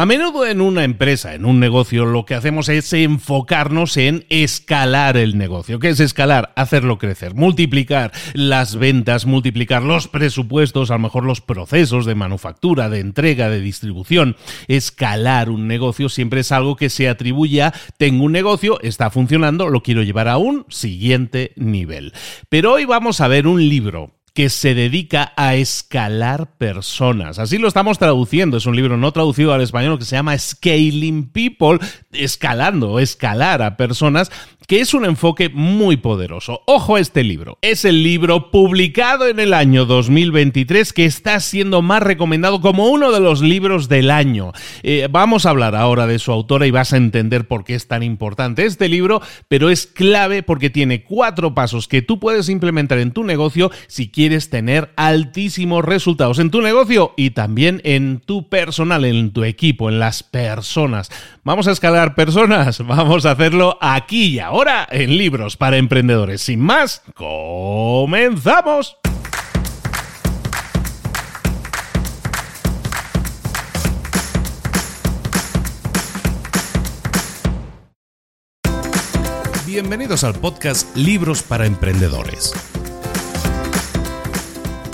A menudo en una empresa, en un negocio, lo que hacemos es enfocarnos en escalar el negocio. ¿Qué es escalar? Hacerlo crecer, multiplicar las ventas, multiplicar los presupuestos, a lo mejor los procesos de manufactura, de entrega, de distribución. Escalar un negocio siempre es algo que se atribuye a tengo un negocio, está funcionando, lo quiero llevar a un siguiente nivel. Pero hoy vamos a ver un libro que se dedica a escalar personas. Así lo estamos traduciendo. Es un libro no traducido al español que se llama Scaling People, escalando, escalar a personas que es un enfoque muy poderoso. Ojo a este libro. Es el libro publicado en el año 2023 que está siendo más recomendado como uno de los libros del año. Eh, vamos a hablar ahora de su autora y vas a entender por qué es tan importante este libro, pero es clave porque tiene cuatro pasos que tú puedes implementar en tu negocio si quieres tener altísimos resultados en tu negocio y también en tu personal, en tu equipo, en las personas. Vamos a escalar personas, vamos a hacerlo aquí y ahora en Libros para Emprendedores. Sin más, comenzamos. Bienvenidos al podcast Libros para Emprendedores.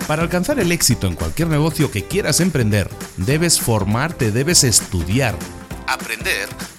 Para alcanzar el éxito en cualquier negocio que quieras emprender, debes formarte, debes estudiar, aprender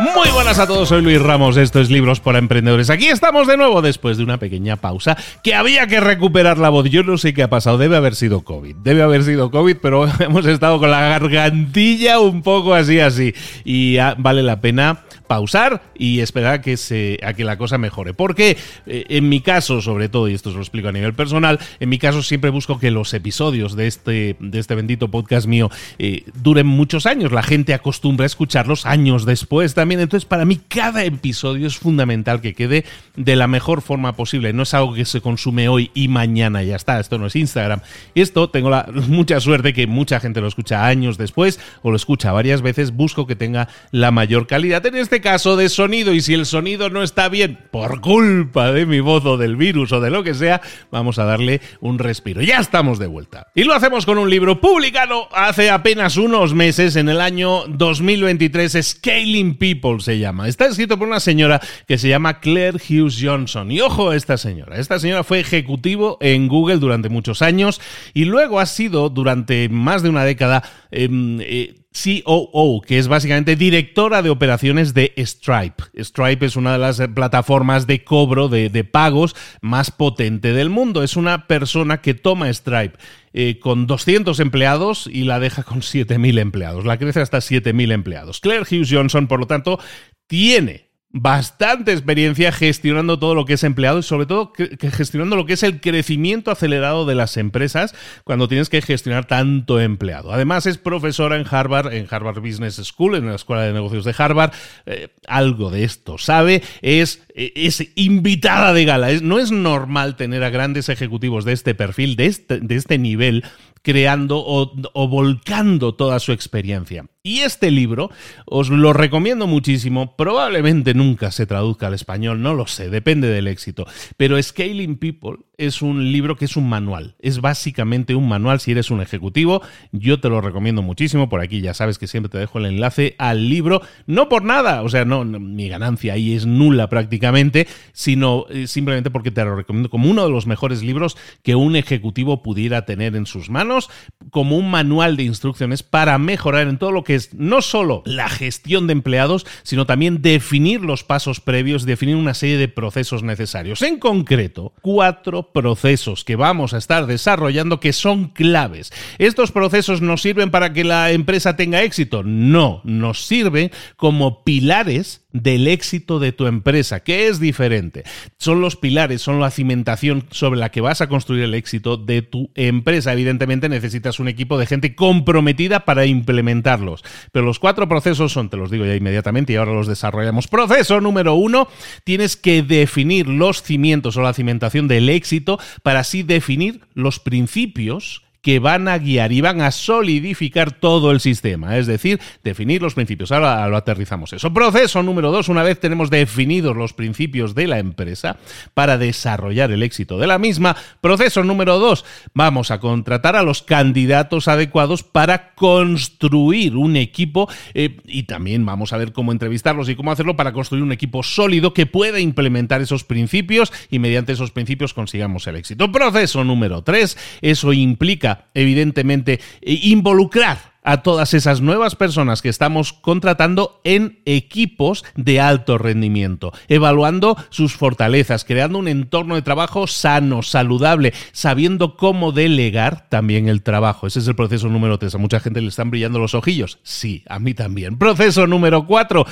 Muy buenas a todos, soy Luis Ramos, esto es Libros para Emprendedores. Aquí estamos de nuevo después de una pequeña pausa que había que recuperar la voz. Yo no sé qué ha pasado, debe haber sido COVID, debe haber sido COVID, pero hemos estado con la gargantilla un poco así, así. Y vale la pena pausar y esperar a que, se, a que la cosa mejore. Porque eh, en mi caso, sobre todo, y esto os lo explico a nivel personal, en mi caso siempre busco que los episodios de este, de este bendito podcast mío eh, duren muchos años. La gente acostumbra a escucharlos años después también. Entonces, para mí, cada episodio es fundamental que quede de la mejor forma posible. No es algo que se consume hoy y mañana ya está. Esto no es Instagram. Esto tengo la mucha suerte que mucha gente lo escucha años después o lo escucha varias veces. Busco que tenga la mayor calidad. En este caso de sonido y si el sonido no está bien por culpa de mi voz o del virus o de lo que sea, vamos a darle un respiro. Ya estamos de vuelta. Y lo hacemos con un libro publicado hace apenas unos meses, en el año 2023, Scaling People se llama. Está escrito por una señora que se llama Claire Hughes Johnson. Y ojo a esta señora. Esta señora fue ejecutivo en Google durante muchos años y luego ha sido durante más de una década em, eh, COO, que es básicamente directora de operaciones de Stripe. Stripe es una de las plataformas de cobro de, pagos más potente del mundo. Es una persona que toma Stripe eh, con 200 empleados y la deja con 7.000 empleados. La crece hasta 7.000 empleados. Claire Hughes Johnson, por lo tanto, tiene bastante experiencia gestionando todo lo que es empleado y sobre todo gestionando lo que es el crecimiento acelerado de las empresas cuando tienes que gestionar tanto empleado. Además es profesora en Harvard, en Harvard Business School, en la Escuela de Negocios de Harvard. Eh, algo de esto sabe, es, es invitada de gala. no es normal tener a grandes ejecutivos de este perfil, de este, de este nivel, creando o, volcando toda su experiencia. Y este libro os lo recomiendo muchísimo, probablemente nunca se traduzca al español, no lo sé, depende del éxito, pero Scaling People es un libro que es un manual. Es básicamente un manual si eres un ejecutivo. Yo te lo recomiendo muchísimo. Por aquí ya sabes que siempre te dejo el enlace al libro. No por nada, o sea, no, mi ganancia ahí es nula prácticamente, sino eh, simplemente porque te lo recomiendo como uno de los mejores libros que un ejecutivo pudiera tener en sus manos, como un manual de instrucciones para mejorar en todo lo que es no solo la gestión de empleados, sino también definir los pasos previos, definir una serie de procesos necesarios. En concreto, cuatro procesos que vamos a estar desarrollando que son claves. ¿Estos procesos nos sirven para que la empresa tenga éxito? No, nos sirven como pilares del éxito de tu empresa, que es diferente. Son los pilares, son la cimentación sobre la que vas a construir el éxito de tu empresa. Evidentemente necesitas un equipo de gente comprometida para implementarlos. Pero los cuatro procesos son, te los digo ya inmediatamente y ahora los desarrollamos. Proceso número uno, tienes que definir los cimientos o la cimentación del éxito para así definir los principios que van a guiar y van a solidificar todo el sistema, es decir, definir los principios. Ahora lo aterrizamos eso. Proceso número dos, una vez tenemos definidos los principios de la empresa para desarrollar el éxito de la misma. Proceso número dos, vamos a contratar a los candidatos adecuados para construir un equipo eh, y también vamos a ver cómo entrevistarlos y cómo hacerlo para construir un equipo sólido que pueda implementar esos principios y mediante esos principios consigamos el éxito. Proceso número tres, eso implica evidentemente, eh, involucrar a todas esas nuevas personas que estamos contratando en equipos de alto rendimiento, evaluando sus fortalezas, creando un entorno de trabajo sano, saludable, sabiendo cómo delegar también el trabajo. Ese es el proceso número tres. A mucha gente le están brillando los ojillos. Sí, a mí también. Proceso número cuatro,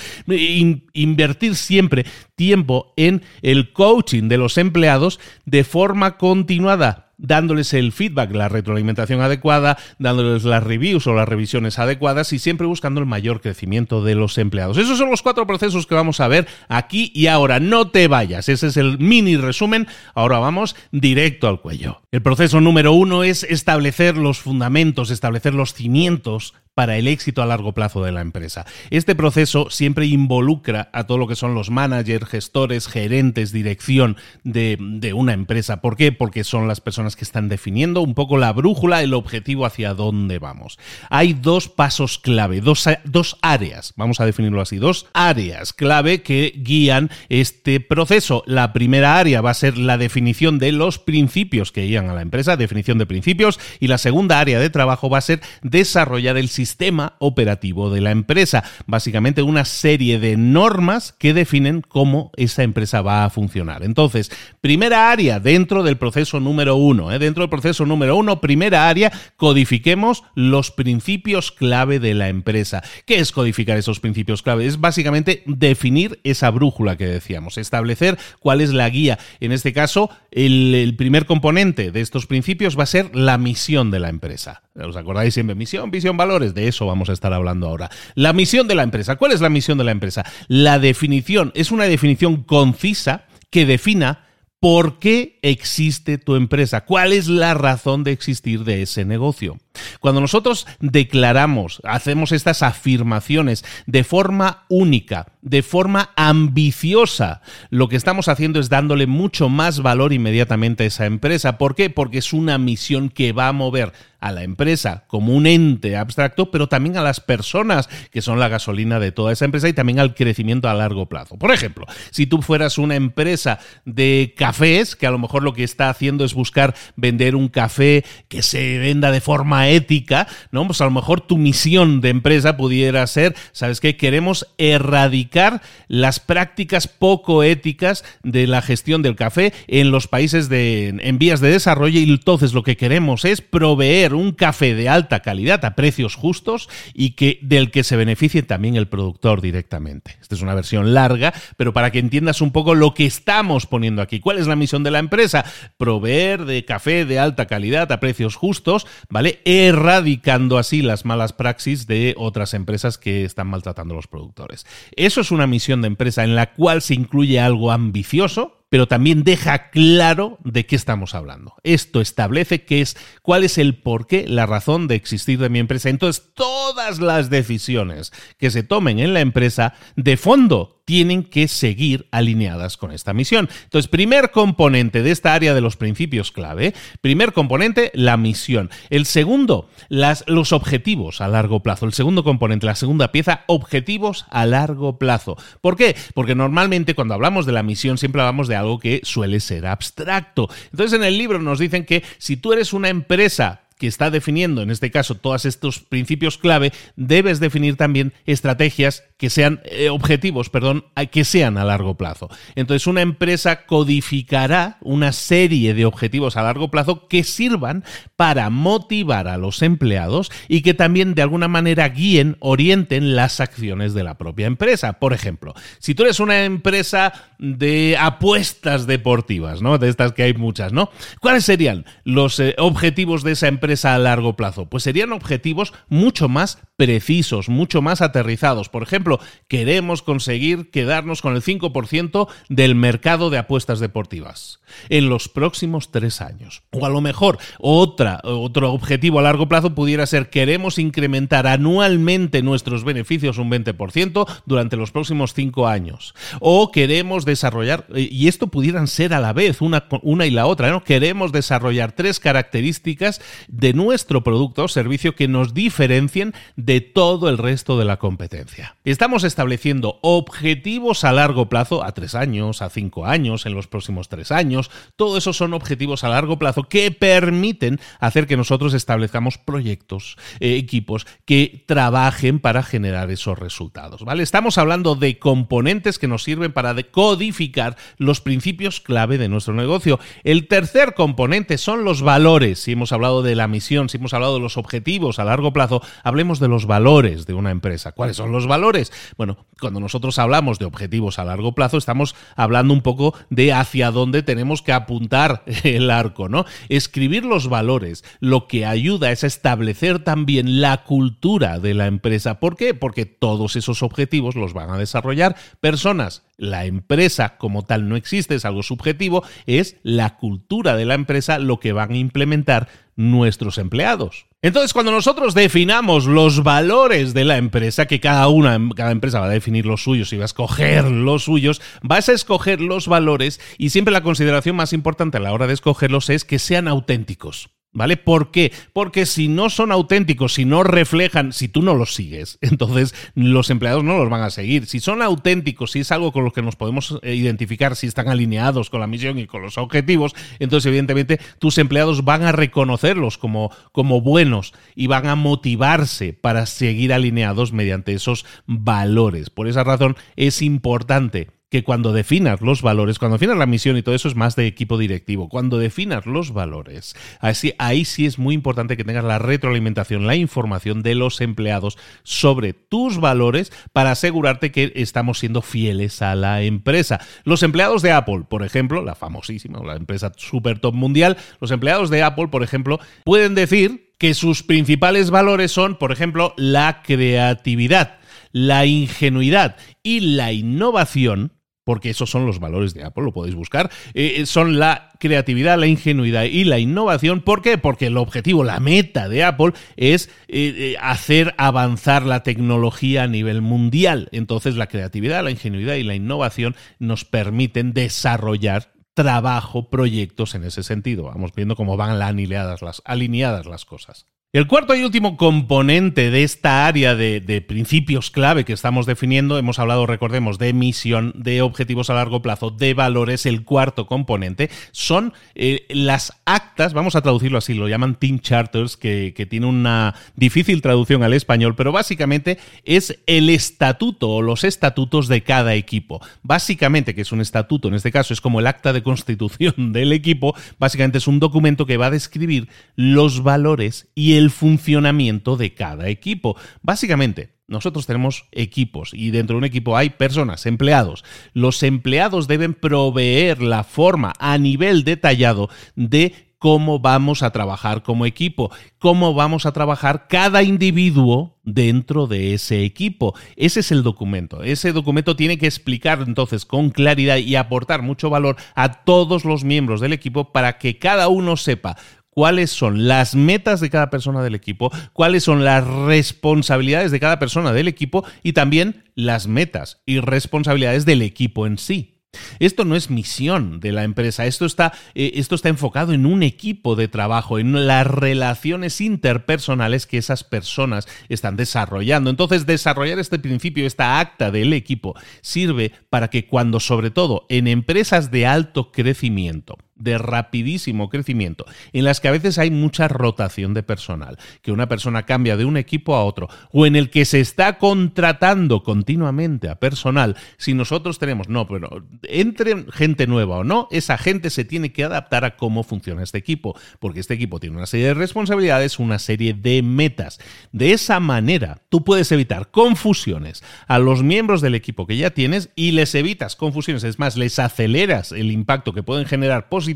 invertir siempre tiempo en el coaching de los empleados de forma continuada dándoles el feedback, la retroalimentación adecuada, dándoles las reviews o las revisiones adecuadas y siempre buscando el mayor crecimiento de los empleados. Esos son los cuatro procesos que vamos a ver aquí y ahora. No te vayas, ese es el mini resumen. Ahora vamos directo al cuello. El proceso número uno es establecer los fundamentos, establecer los cimientos para el éxito a largo plazo de la empresa. Este proceso siempre involucra a todo lo que son los managers, gestores, gerentes, dirección de, una empresa. ¿Por qué? Porque son las personas que están definiendo un poco la brújula, el objetivo hacia dónde vamos. Hay dos pasos clave, dos, dos áreas, vamos a definirlo así, dos áreas clave que guían este proceso. La primera área va a ser la definición de los principios que guían a la empresa, definición de principios, y la segunda área de trabajo va a ser desarrollar el sistema sistema operativo de la empresa. Básicamente una serie de normas que definen cómo esa empresa va a funcionar. Entonces, primera área dentro del proceso número uno. ¿eh? Dentro del proceso número uno, primera área, codifiquemos los principios clave de la empresa. ¿Qué es codificar esos principios clave? Es básicamente definir esa brújula que decíamos, establecer cuál es la guía. En este caso, el, el primer componente de estos principios va a ser la misión de la empresa. ¿Os acordáis siempre? Misión, visión, valores. De eso vamos a estar hablando ahora. La misión de la empresa. ¿Cuál es la misión de la empresa? La definición es una definición concisa que defina por qué existe tu empresa, cuál es la razón de existir de ese negocio. Cuando nosotros declaramos, hacemos estas afirmaciones de forma única, de forma ambiciosa, lo que estamos haciendo es dándole mucho más valor inmediatamente a esa empresa. ¿Por qué? Porque es una misión que va a mover a la empresa como un ente abstracto, pero también a las personas que son la gasolina de toda esa empresa y también al crecimiento a largo plazo. Por ejemplo, si tú fueras una empresa de cafés, que a lo mejor lo que está haciendo es buscar vender un café que se venda de forma ética, ¿no? Pues a lo mejor tu misión de empresa pudiera ser, ¿sabes qué? Queremos erradicar las prácticas poco éticas de la gestión del café en los países de, en vías de desarrollo y entonces lo que queremos es proveer un café de alta calidad a precios justos y que del que se beneficie también el productor directamente. Esta es una versión larga, pero para que entiendas un poco lo que estamos poniendo aquí. ¿Cuál es la misión de la empresa? Proveer de café de alta calidad a precios justos, ¿vale? Erradicando así las malas praxis de otras empresas que están maltratando a los productores. Eso es una misión de empresa en la cual se incluye algo ambicioso, pero también deja claro de qué estamos hablando. Esto establece qué es, cuál es el porqué, la razón de existir de mi empresa. Entonces, todas las decisiones que se tomen en la empresa, de fondo, tienen que seguir alineadas con esta misión. Entonces, primer componente de esta área de los principios clave, primer componente, la misión. El segundo, los objetivos a largo plazo. El segundo componente, la segunda pieza, objetivos a largo plazo. ¿Por qué? Porque normalmente cuando hablamos de la misión siempre hablamos de algo que suele ser abstracto. Entonces, en el libro nos dicen que si tú eres una empresa que está definiendo, en este caso, todos estos principios clave, debes definir también estrategias que sean eh, objetivos, perdón, que sean a largo plazo. Entonces, una empresa codificará una serie de objetivos a largo plazo que sirvan para motivar a los empleados y que también de alguna manera guíen, orienten las acciones de la propia empresa. Por ejemplo, si tú eres una empresa de apuestas deportivas, ¿no? De estas que hay muchas, ¿no? ¿Cuáles serían los eh, objetivos de esa empresa a largo plazo? Pues serían objetivos mucho más precisos, mucho más aterrizados. Por ejemplo, queremos conseguir quedarnos con el 5% del mercado de apuestas deportivas en los próximos tres años. O a lo mejor otra, otro objetivo a largo plazo pudiera ser queremos incrementar anualmente nuestros beneficios un 20% durante los próximos cinco años. O queremos desarrollar, y esto pudieran ser a la vez una, una y la otra, ¿no? Queremos desarrollar tres características de nuestro producto o servicio que nos diferencien de todo el resto de la competencia. Estamos estableciendo objetivos a largo plazo, a tres años, a cinco años, en los próximos tres años. Todo eso son objetivos a largo plazo que permiten hacer que nosotros establezcamos proyectos, eh, equipos que trabajen para generar esos resultados. ¿vale? Estamos hablando de componentes que nos sirven para codificar los principios clave de nuestro negocio. El tercer componente son los valores. Si hemos hablado de la misión, si hemos hablado de los objetivos a largo plazo, hablemos de los valores de una empresa. ¿Cuáles son los valores? Bueno, cuando nosotros hablamos de objetivos a largo plazo, estamos hablando un poco de hacia dónde tenemos que apuntar el arco, ¿no? Escribir los valores lo que ayuda es establecer también la cultura de la empresa. ¿Por qué? Porque todos esos objetivos los van a desarrollar personas la empresa como tal no existe, es algo subjetivo, es la cultura de la empresa lo que van a implementar nuestros empleados. Entonces, cuando nosotros definamos los valores de la empresa, que cada una, cada empresa va a definir los suyos y va a escoger los suyos, vas a escoger los valores y siempre la consideración más importante a la hora de escogerlos es que sean auténticos. ¿Vale? ¿Por qué? Porque si no son auténticos, si no reflejan, si tú no los sigues, entonces los empleados no los van a seguir. Si son auténticos, si es algo con lo que nos podemos eh, identificar, si están alineados con la misión y con los objetivos, entonces evidentemente tus empleados van a reconocerlos como, como buenos y van a motivarse para seguir alineados mediante esos valores. Por esa razón es importante que cuando definas los valores, cuando definas la misión y todo eso es más de equipo directivo, cuando definas los valores, así, ahí sí es muy importante que tengas la retroalimentación, la información de los empleados sobre tus valores para asegurarte que estamos siendo fieles a la empresa. Los empleados de Apple, por ejemplo, la famosísima, la empresa super top mundial, los empleados de Apple, por ejemplo, pueden decir que sus principales valores son, por ejemplo, la creatividad, la ingenuidad y la innovación porque esos son los valores de Apple, lo podéis buscar, eh, eh, son la creatividad, la ingenuidad y la innovación. ¿Por qué? Porque el objetivo, la meta de Apple es eh, hacer avanzar la tecnología a nivel mundial. Entonces la creatividad, la ingenuidad y la innovación nos permiten desarrollar trabajo, proyectos en ese sentido. Vamos viendo cómo van alineadas las, alineadas las cosas. El cuarto y último componente de esta área de, principios clave que estamos definiendo, hemos hablado, recordemos, de misión, de objetivos a largo plazo, de valores, el cuarto componente, son eh, las actas, vamos a traducirlo así, lo llaman Team Charters, que, que, tiene una difícil traducción al español, pero básicamente es el estatuto o los estatutos de cada equipo. Básicamente, que es un estatuto, en este caso es como el acta de constitución del equipo, básicamente es un documento que va a describir los valores y el funcionamiento de cada equipo. Básicamente, nosotros tenemos equipos y dentro de un equipo hay personas, empleados. Los empleados deben proveer la forma a nivel detallado de cómo vamos a trabajar como equipo, cómo vamos a trabajar cada individuo dentro de ese equipo. Ese es el documento. Ese documento tiene que explicar entonces con claridad y aportar mucho valor a todos los miembros del equipo para que cada uno sepa cuáles son las metas de cada persona del equipo, cuáles son las responsabilidades de cada persona del equipo y también las metas y responsabilidades del equipo en sí. Esto no es misión de la empresa, esto está, eh, esto está enfocado en un equipo de trabajo, en las relaciones interpersonales que esas personas están desarrollando. Entonces, desarrollar este principio, esta acta del equipo, sirve para que cuando, sobre todo en empresas de alto crecimiento, de rapidísimo crecimiento, en las que a veces hay mucha rotación de personal, que una persona cambia de un equipo a otro, o en el que se está contratando continuamente a personal, si nosotros tenemos, no, pero entre gente nueva o no, esa gente se tiene que adaptar a cómo funciona este equipo, porque este equipo tiene una serie de responsabilidades, una serie de metas. De esa manera, tú puedes evitar confusiones a los miembros del equipo que ya tienes y les evitas confusiones, es más, les aceleras el impacto que pueden generar positivamente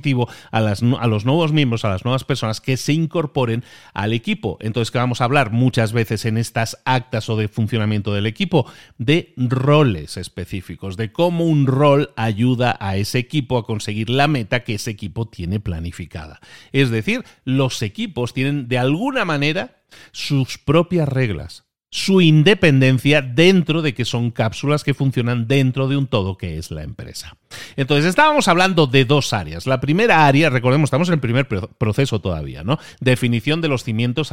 a, a los nuevos miembros, a las nuevas personas que se incorporen al equipo. Entonces, que vamos a hablar muchas veces en estas actas o de funcionamiento del equipo, de roles específicos, de cómo un rol ayuda a ese equipo a conseguir la meta que ese equipo tiene planificada. Es decir, los equipos tienen de alguna manera sus propias reglas, su independencia dentro de que son cápsulas que funcionan dentro de un todo que es la empresa. Entonces, estábamos hablando de dos áreas. La primera área, recordemos, estamos en el primer proceso todavía, ¿no? Definición de los cimientos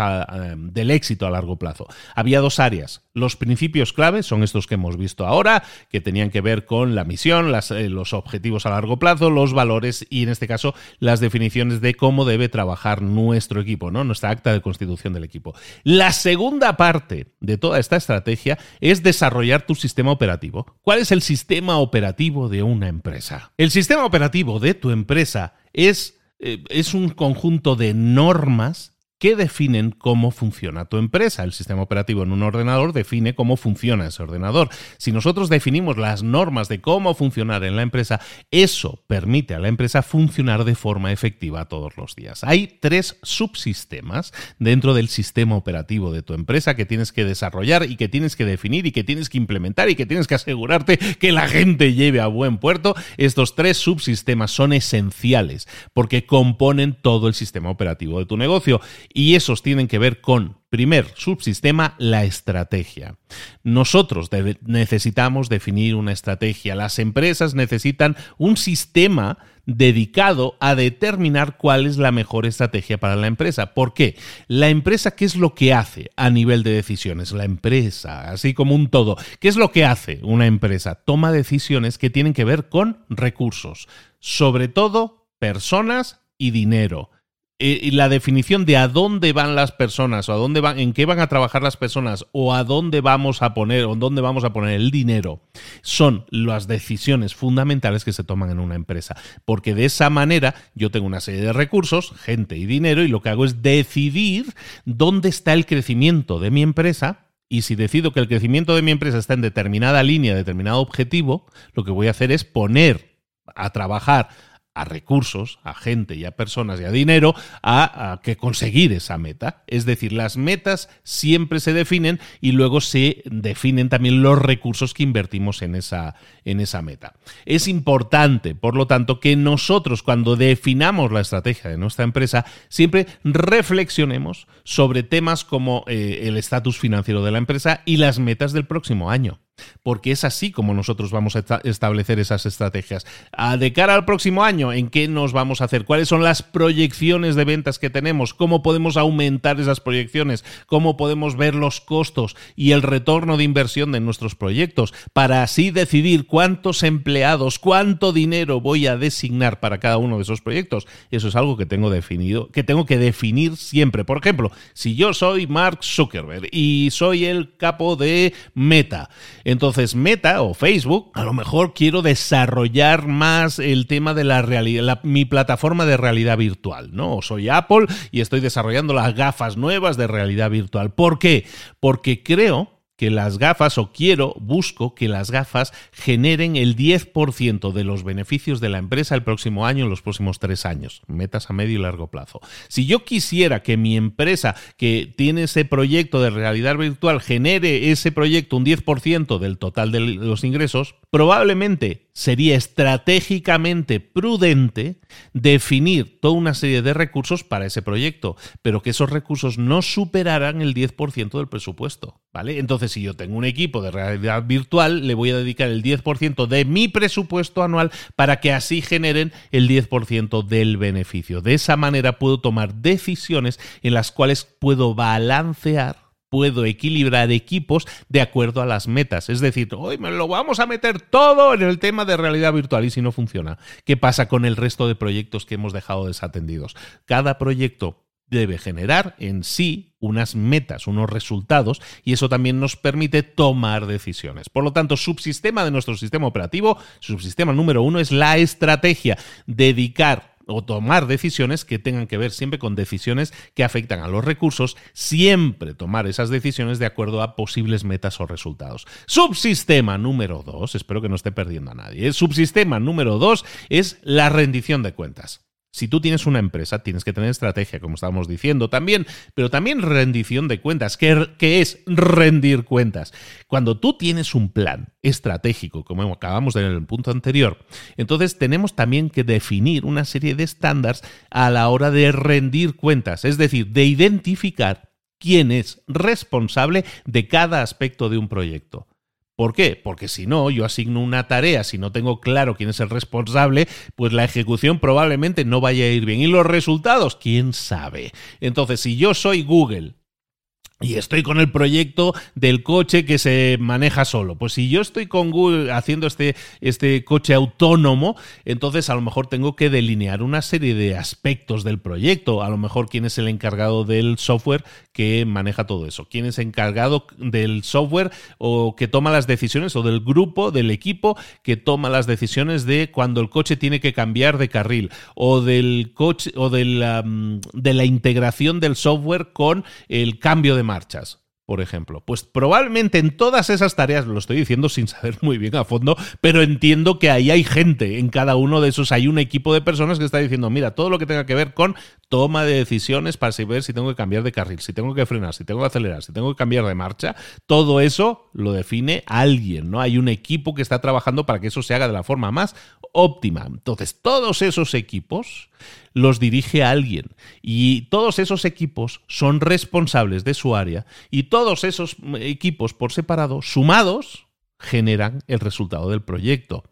del éxito a largo plazo. Había dos áreas. Los principios clave son estos que hemos visto ahora, que tenían que ver con la misión, eh, los objetivos a largo plazo, los valores y, en este caso, las definiciones de cómo debe trabajar nuestro equipo, ¿no? Nuestra acta de constitución del equipo. La segunda parte de toda esta estrategia es desarrollar tu sistema operativo. ¿Cuál es el sistema operativo de una empresa? El sistema operativo de tu empresa es, eh, es un conjunto de normas que definen cómo funciona tu empresa. El sistema operativo en un ordenador define cómo funciona ese ordenador. Si nosotros definimos las normas de cómo funcionar en la empresa, eso permite a la empresa funcionar de forma efectiva todos los días. Hay tres subsistemas dentro del sistema operativo de tu empresa que tienes que desarrollar y que tienes que definir y que tienes que implementar y que tienes que asegurarte que la gente lleve a buen puerto. Estos tres subsistemas son esenciales porque componen todo el sistema operativo de tu negocio y esos tienen que ver con, primer subsistema, la estrategia. Nosotros necesitamos definir una estrategia, las empresas necesitan un sistema dedicado a determinar cuál es la mejor estrategia para la empresa. ¿Por qué? La empresa, ¿qué es lo que hace a nivel de decisiones? La empresa, así como un todo. ¿Qué es lo que hace una empresa? Toma decisiones que tienen que ver con recursos, sobre todo personas y dinero. Eh, la definición de a dónde van las personas o a dónde van, en qué van a trabajar las personas o a dónde vamos a poner o dónde vamos a poner el dinero son las decisiones fundamentales que se toman en una empresa. Porque de esa manera yo tengo una serie de recursos, gente y dinero, y lo que hago es decidir dónde está el crecimiento de mi empresa y si decido que el crecimiento de mi empresa está en determinada línea, determinado objetivo, lo que voy a hacer es poner a trabajar a recursos, a gente y a personas y a dinero a, que conseguir esa meta. Es decir, las metas siempre se definen y luego se definen también los recursos que invertimos en esa, en esa meta. Es importante, por lo tanto, que nosotros cuando definamos la estrategia de nuestra empresa siempre reflexionemos sobre temas como eh, el estatus financiero de la empresa y las metas del próximo año porque es así como nosotros vamos a establecer esas estrategias. de cara al próximo año, ¿en qué nos vamos a hacer? ¿Cuáles son las proyecciones de ventas que tenemos? ¿Cómo podemos aumentar esas proyecciones? ¿Cómo podemos ver los costos y el retorno de inversión de nuestros proyectos para así decidir cuántos empleados, cuánto dinero voy a designar para cada uno de esos proyectos? Eso es algo que tengo definido, que tengo que definir siempre. Por ejemplo, si yo soy Mark Zuckerberg y soy el capo de Meta, entonces, Meta o Facebook, a lo mejor quiero desarrollar más el tema de la realidad, mi plataforma de realidad virtual, ¿no? Soy Apple y estoy desarrollando las gafas nuevas de realidad virtual. ¿Por qué? Porque creo que las gafas, o quiero, busco que las gafas generen el 10% de los beneficios de la empresa el próximo año, en los próximos tres años, metas a medio y largo plazo. Si yo quisiera que mi empresa que tiene ese proyecto de realidad virtual genere ese proyecto un 10% del total de los ingresos, probablemente sería estratégicamente prudente definir toda una serie de recursos para ese proyecto, pero que esos recursos no superaran el 10% del presupuesto, ¿vale? Entonces, si yo tengo un equipo de realidad virtual, le voy a dedicar el 10% de mi presupuesto anual para que así generen el 10% del beneficio. De esa manera puedo tomar decisiones en las cuales puedo balancear puedo equilibrar equipos de acuerdo a las metas. Es decir, hoy me lo vamos a meter todo en el tema de realidad virtual y si no funciona, ¿qué pasa con el resto de proyectos que hemos dejado desatendidos? Cada proyecto debe generar en sí unas metas, unos resultados, y eso también nos permite tomar decisiones. Por lo tanto, subsistema de nuestro sistema operativo, subsistema número uno es la estrategia, dedicar o tomar decisiones que tengan que ver siempre con decisiones que afectan a los recursos, siempre tomar esas decisiones de acuerdo a posibles metas o resultados. Subsistema número dos, espero que no esté perdiendo a nadie, ¿eh? subsistema número dos es la rendición de cuentas. Si tú tienes una empresa, tienes que tener estrategia, como estábamos diciendo también, pero también rendición de cuentas. ¿Qué, es rendir cuentas? Cuando tú tienes un plan estratégico, como acabamos de ver en el punto anterior, entonces tenemos también que definir una serie de estándares a la hora de rendir cuentas, es decir, de identificar quién es responsable de cada aspecto de un proyecto. ¿Por qué? Porque si no, yo asigno una tarea, si no tengo claro quién es el responsable, pues la ejecución probablemente no vaya a ir bien. ¿Y los resultados? ¿Quién sabe? Entonces, si yo soy Google y estoy con el proyecto del coche que se maneja solo. Pues si yo estoy con Google haciendo este, este coche autónomo, entonces a lo mejor tengo que delinear una serie de aspectos del proyecto. A lo mejor quién es el encargado del software que maneja todo eso. Quién es encargado del software o que toma las decisiones o del grupo, del equipo que toma las decisiones de cuando el coche tiene que cambiar de carril o del coche o de la, de la integración del software con el cambio de marchas por ejemplo. Pues probablemente en todas esas tareas, lo estoy diciendo sin saber muy bien a fondo, pero entiendo que ahí hay gente, en cada uno de esos hay un equipo de personas que está diciendo, mira, todo lo que tenga que ver con toma de decisiones para saber si tengo que cambiar de carril, si tengo que frenar, si tengo que acelerar, si tengo que cambiar de marcha, todo eso lo define alguien, ¿no? Hay un equipo que está trabajando para que eso se haga de la forma más óptima. Entonces, todos esos equipos los dirige alguien y todos esos equipos son responsables de su área y todos esos equipos por separado, sumados, generan el resultado del proyecto.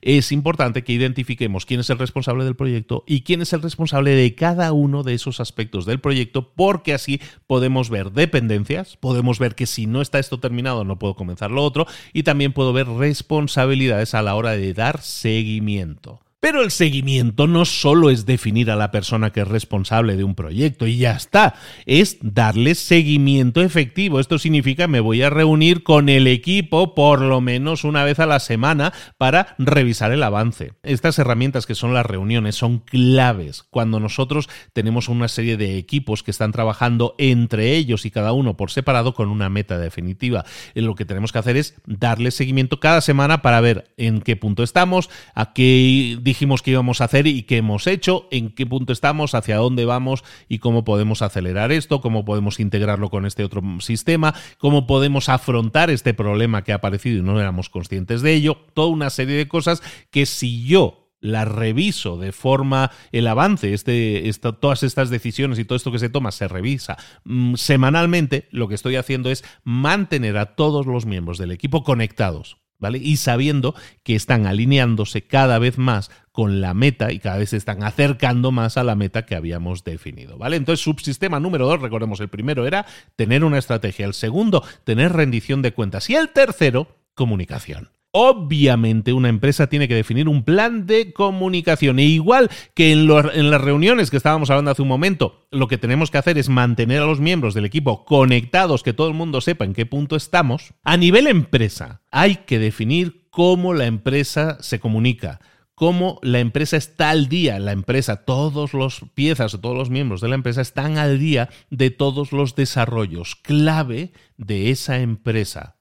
Es importante que identifiquemos quién es el responsable del proyecto y quién es el responsable de cada uno de esos aspectos del proyecto, porque así podemos ver dependencias, podemos ver que si no está esto terminado no puedo comenzar lo otro y también puedo ver responsabilidades a la hora de dar seguimiento. Pero el seguimiento no solo es definir a la persona que es responsable de un proyecto y ya está, es darle seguimiento efectivo. Esto significa me voy a reunir con el equipo por lo menos una vez a la semana para revisar el avance. Estas herramientas que son las reuniones son claves cuando nosotros tenemos una serie de equipos que están trabajando entre ellos y cada uno por separado con una meta definitiva. Lo que tenemos que hacer es darle seguimiento cada semana para ver en qué punto estamos, a qué dijimos que íbamos a hacer y qué hemos hecho, en qué punto estamos, hacia dónde vamos y cómo podemos acelerar esto, cómo podemos integrarlo con este otro sistema, cómo podemos afrontar este problema que ha aparecido y no éramos conscientes de ello, toda una serie de cosas que si yo la reviso de forma el avance, este, todas estas decisiones y todo esto que se toma se revisa mm, semanalmente, lo que estoy haciendo es mantener a todos los miembros del equipo conectados y sabiendo que están alineándose cada vez más con la meta y cada vez se están acercando más a la meta que habíamos definido, ¿vale? Entonces, subsistema número dos, recordemos, el primero era tener una estrategia, el segundo, tener rendición de cuentas y el tercero, comunicación. Obviamente una empresa tiene que definir un plan de comunicación. E igual que en, las reuniones que estábamos hablando hace un momento, lo que tenemos que hacer es mantener a los miembros del equipo conectados, que todo el mundo sepa en qué punto estamos. A nivel empresa, hay que definir cómo la empresa se comunica cómo la empresa está al día, la empresa, todos los piezas todos los miembros de la empresa están al día de todos los desarrollos clave de esa empresa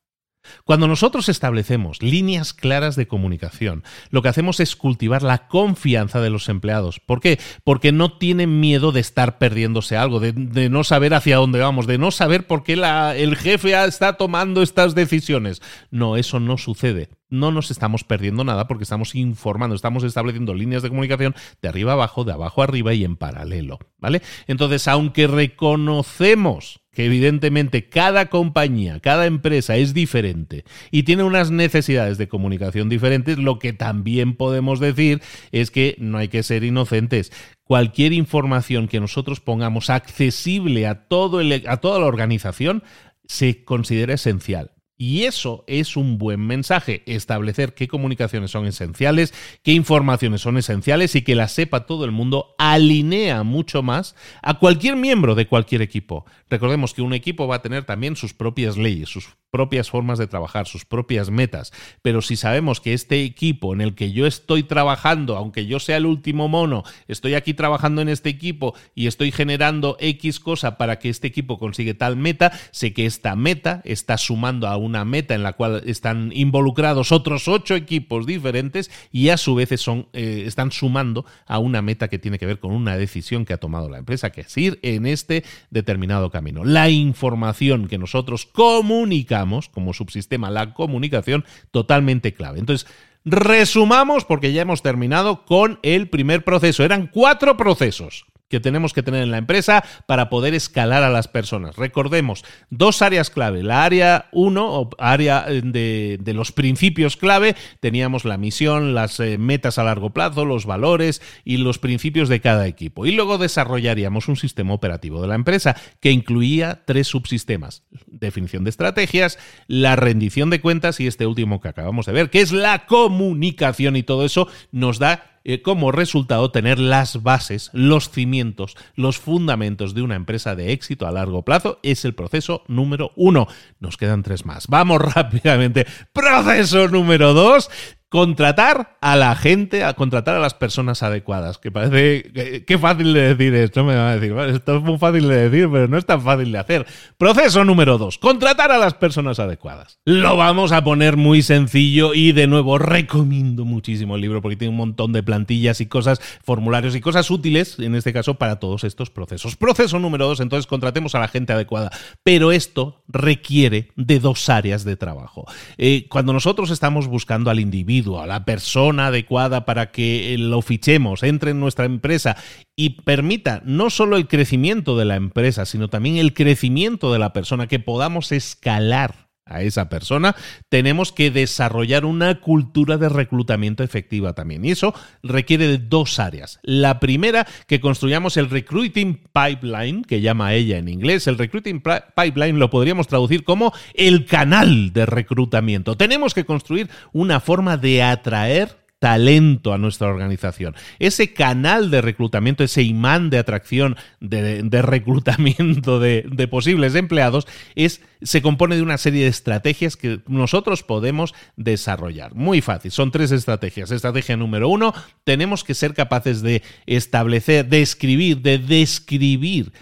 Cuando nosotros establecemos líneas claras de comunicación, lo que hacemos es cultivar la confianza de los empleados. ¿Por qué? Porque no tienen miedo de estar perdiéndose algo, de, no saber hacia dónde vamos, de no saber por qué el jefe está tomando estas decisiones. No, eso no sucede. No nos estamos perdiendo nada porque estamos informando, estamos estableciendo líneas de comunicación de arriba abajo, de abajo arriba y en paralelo. ¿Vale? Entonces, aunque reconocemos que evidentemente cada compañía, cada empresa es diferente y tiene unas necesidades de comunicación diferentes, lo que también podemos decir es que no hay que ser inocentes. Cualquier información que nosotros pongamos accesible a, todo a toda la organización se considera esencial. Y eso es un buen mensaje, establecer qué comunicaciones son esenciales, qué informaciones son esenciales y que las sepa todo el mundo alinea mucho más a cualquier miembro de cualquier equipo. Recordemos que un equipo va a tener también sus propias leyes, sus propias formas de trabajar, sus propias metas, pero si sabemos que este equipo en el que yo estoy trabajando, aunque yo sea el último mono, estoy aquí trabajando en este equipo y estoy generando X cosa para que este equipo consiga tal meta, sé que esta meta está sumando a una meta en la cual están involucrados otros ocho equipos diferentes y a su vez son, eh, están sumando a una meta que tiene que ver con una decisión que ha tomado la empresa, que es ir en este determinado camino. La información que nosotros comunicamos como subsistema la comunicación totalmente clave. Entonces, resumamos porque ya hemos terminado con el primer proceso. Eran cuatro procesos que tenemos que tener en la empresa para poder escalar a las personas. Recordemos, dos áreas clave. La área 1, o área eh, de, los principios clave, teníamos la misión, las eh, metas a largo plazo, los valores y los principios de cada equipo. Y luego desarrollaríamos un sistema operativo de la empresa que incluía tres subsistemas. Definición de estrategias, la rendición de cuentas y este último que acabamos de ver, que es la comunicación y todo eso nos da eh, como resultado tener las bases, los cimientos, los fundamentos de una empresa de éxito a largo plazo. Es el proceso número uno. Nos quedan tres más. Vamos rápidamente. Proceso número dos contratar a la gente, a contratar a las personas adecuadas. Que parece que, fácil de decir esto, me va a decir, esto es muy fácil de decir, pero no es tan fácil de hacer. Proceso número dos, contratar a las personas adecuadas. Lo vamos a poner muy sencillo y de nuevo recomiendo muchísimo el libro porque tiene un montón de plantillas y cosas, formularios y cosas útiles, en este caso, para todos estos procesos. Proceso número dos, entonces contratemos a la gente adecuada. Pero esto requiere de dos áreas de trabajo. Eh, cuando nosotros estamos buscando al individuo, la persona adecuada para que lo fichemos, entre en nuestra empresa y permita no solo el crecimiento de la empresa, sino también el crecimiento de la persona, que podamos escalar a esa persona, tenemos que desarrollar una cultura de reclutamiento efectiva también. Y eso requiere de dos áreas. La primera, que construyamos el recruiting pipeline, que llama ella en inglés. El recruiting pipeline lo podríamos traducir como el canal de reclutamiento. Tenemos que construir una forma de atraer talento a nuestra organización. Ese canal de reclutamiento, ese imán de atracción, de, reclutamiento de, posibles empleados, es, se compone de una serie de estrategias que nosotros podemos desarrollar. Muy fácil, son tres estrategias. Estrategia número uno, tenemos que ser capaces de establecer, de escribir, de describir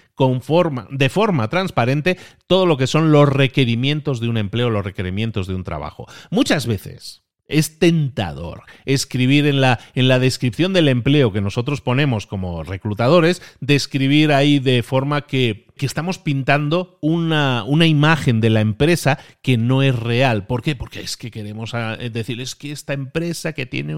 forma, de forma transparente todo lo que son los requerimientos de un empleo, los requerimientos de un trabajo. Muchas veces es tentador escribir en la, en la descripción del empleo que nosotros ponemos como reclutadores, describir ahí de forma que, estamos pintando una, una, imagen de la empresa que no es real. ¿Por qué? Porque es que queremos ah, decir, es que esta empresa que tiene